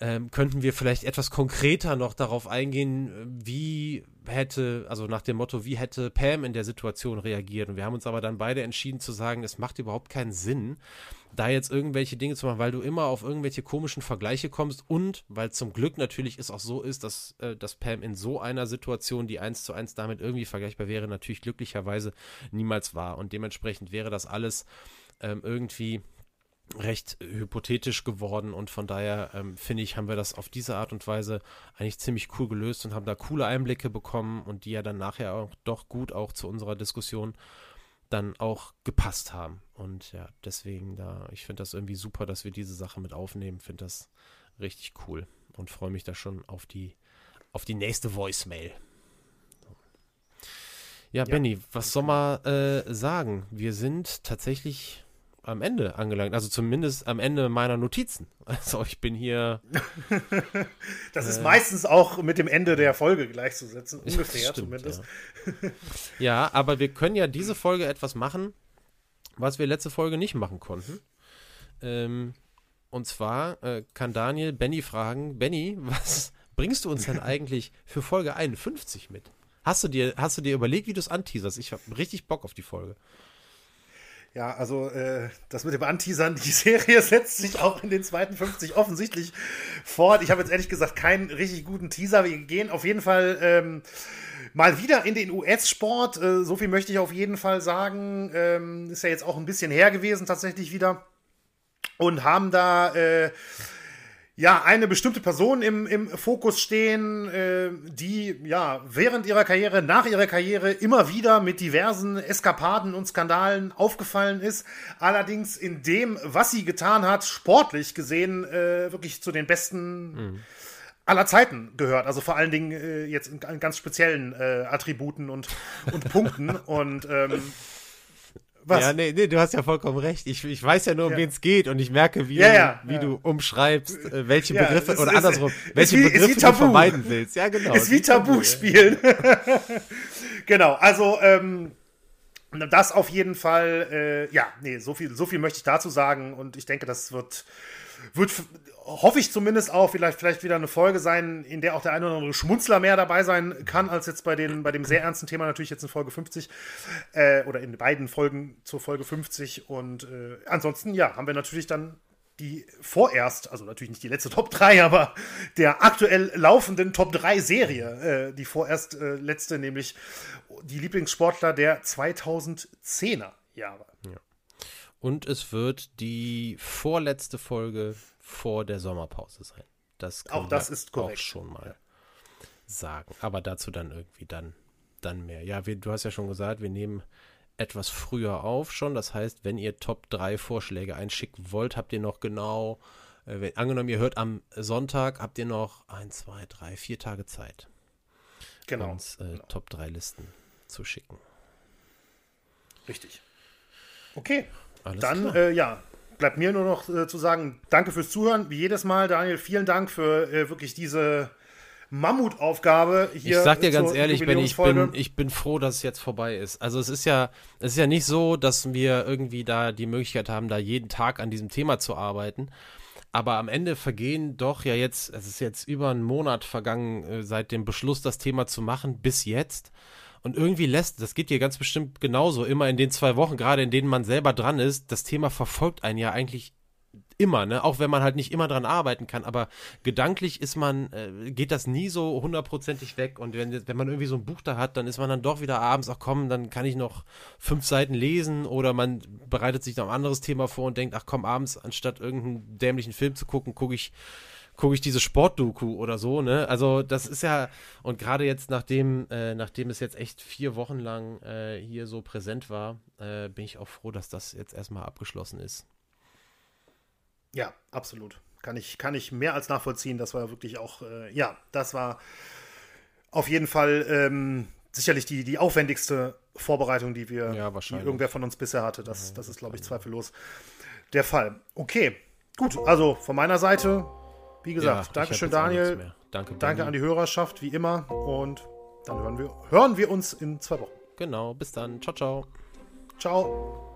ähm, könnten wir vielleicht etwas konkreter noch darauf eingehen, wie hätte, also nach dem Motto, wie hätte Pam in der Situation reagiert? Und wir haben uns aber dann beide entschieden zu sagen, es macht überhaupt keinen Sinn, da jetzt irgendwelche Dinge zu machen, weil du immer auf irgendwelche komischen Vergleiche kommst und weil zum Glück natürlich es auch so ist, dass, äh, dass Pam in so einer Situation, die eins zu eins damit irgendwie vergleichbar wäre, natürlich glücklicherweise niemals war. Und dementsprechend wäre das alles ähm, irgendwie recht hypothetisch geworden und von daher ähm, finde ich, haben wir das auf diese Art und Weise eigentlich ziemlich cool gelöst und haben da coole Einblicke bekommen und die ja dann nachher auch doch gut auch zu unserer Diskussion dann auch gepasst haben. Und ja, deswegen da, ich finde das irgendwie super, dass wir diese Sache mit aufnehmen, finde das richtig cool und freue mich da schon auf die, auf die nächste Voicemail. Ja, ja, Benny, was soll man äh, sagen? Wir sind tatsächlich am Ende angelangt. Also zumindest am Ende meiner Notizen. Also ich bin hier. das ist äh, meistens auch mit dem Ende der Folge gleichzusetzen, ungefähr stimmt, zumindest. Ja. ja, aber wir können ja diese Folge etwas machen, was wir letzte Folge nicht machen konnten. Ähm, und zwar äh, kann Daniel Benny fragen: Benny, was bringst du uns denn eigentlich für Folge 51 mit? Hast du dir, hast du dir überlegt, wie du es anteaserst? Ich habe richtig Bock auf die Folge. Ja, also äh, das mit dem Anteasern, die Serie setzt sich auch in den zweiten 50 offensichtlich fort. Ich habe jetzt ehrlich gesagt keinen richtig guten Teaser. Wir gehen auf jeden Fall ähm, mal wieder in den US-Sport. Äh, so viel möchte ich auf jeden Fall sagen. Ähm, ist ja jetzt auch ein bisschen her gewesen tatsächlich wieder. Und haben da äh, ja, eine bestimmte Person im, im Fokus stehen, äh, die ja während ihrer Karriere, nach ihrer Karriere immer wieder mit diversen Eskapaden und Skandalen aufgefallen ist. Allerdings in dem, was sie getan hat, sportlich gesehen, äh, wirklich zu den besten mhm. aller Zeiten gehört. Also vor allen Dingen äh, jetzt in, in ganz speziellen äh, Attributen und, und Punkten. und ähm, was? Ja, nee, nee, du hast ja vollkommen recht. Ich, ich weiß ja nur, um ja. wen es geht und ich merke, wie, ja, ja, du, wie du umschreibst, äh, welche Begriffe, oder ist, andersrum, welche wie, Begriffe du vermeiden willst. Ja, genau. Ist wie Tabu, Tabu spielen. genau, also, ähm, das auf jeden Fall, äh, ja, nee, so viel, so viel möchte ich dazu sagen und ich denke, das wird wird, hoffe ich zumindest auch, vielleicht, vielleicht wieder eine Folge sein, in der auch der eine oder andere Schmunzler mehr dabei sein kann, als jetzt bei, den, bei dem sehr ernsten Thema natürlich jetzt in Folge 50 äh, oder in beiden Folgen zur Folge 50. Und äh, ansonsten, ja, haben wir natürlich dann die vorerst, also natürlich nicht die letzte Top 3, aber der aktuell laufenden Top 3 Serie, äh, die vorerst äh, letzte, nämlich die Lieblingssportler der 2010er Jahre. Ja. Und es wird die vorletzte Folge vor der Sommerpause sein. Das auch das ist korrekt. Auch schon mal sagen. Aber dazu dann irgendwie dann, dann mehr. Ja, wir, du hast ja schon gesagt, wir nehmen etwas früher auf schon. Das heißt, wenn ihr Top 3 Vorschläge einschicken wollt, habt ihr noch genau, äh, wenn, angenommen, ihr hört am Sonntag, habt ihr noch 1, 2, 3, 4 Tage Zeit. Genau. Uns äh, genau. Top 3 Listen zu schicken. Richtig. Okay. Alles Dann, äh, ja, bleibt mir nur noch äh, zu sagen, danke fürs Zuhören. Wie jedes Mal, Daniel, vielen Dank für äh, wirklich diese Mammutaufgabe hier. Ich sag dir ganz ehrlich, Ben, ich bin, ich bin froh, dass es jetzt vorbei ist. Also es ist ja, es ist ja nicht so, dass wir irgendwie da die Möglichkeit haben, da jeden Tag an diesem Thema zu arbeiten. Aber am Ende vergehen doch ja jetzt, es ist jetzt über einen Monat vergangen, äh, seit dem Beschluss, das Thema zu machen, bis jetzt. Und irgendwie lässt, das geht dir ganz bestimmt genauso, immer in den zwei Wochen, gerade in denen man selber dran ist, das Thema verfolgt einen ja eigentlich immer, ne? Auch wenn man halt nicht immer dran arbeiten kann, aber gedanklich ist man, äh, geht das nie so hundertprozentig weg. Und wenn, wenn man irgendwie so ein Buch da hat, dann ist man dann doch wieder abends, ach komm, dann kann ich noch fünf Seiten lesen oder man bereitet sich noch ein anderes Thema vor und denkt, ach komm, abends, anstatt irgendeinen dämlichen Film zu gucken, gucke ich gucke ich diese Sportdoku oder so, ne? Also das ist ja, und gerade jetzt, nachdem, äh, nachdem es jetzt echt vier Wochen lang äh, hier so präsent war, äh, bin ich auch froh, dass das jetzt erstmal abgeschlossen ist. Ja, absolut. Kann ich, kann ich mehr als nachvollziehen. Das war wirklich auch, äh, ja, das war auf jeden Fall ähm, sicherlich die, die aufwendigste Vorbereitung, die wir, ja, die irgendwer von uns bisher hatte. Das, das ist, glaube ich, zweifellos der Fall. Okay, gut. Also von meiner Seite, wie gesagt, ja, Dankeschön, Daniel. Danke, Danke an die Hörerschaft, wie immer. Und dann hören wir, hören wir uns in zwei Wochen. Genau, bis dann. Ciao, ciao. Ciao.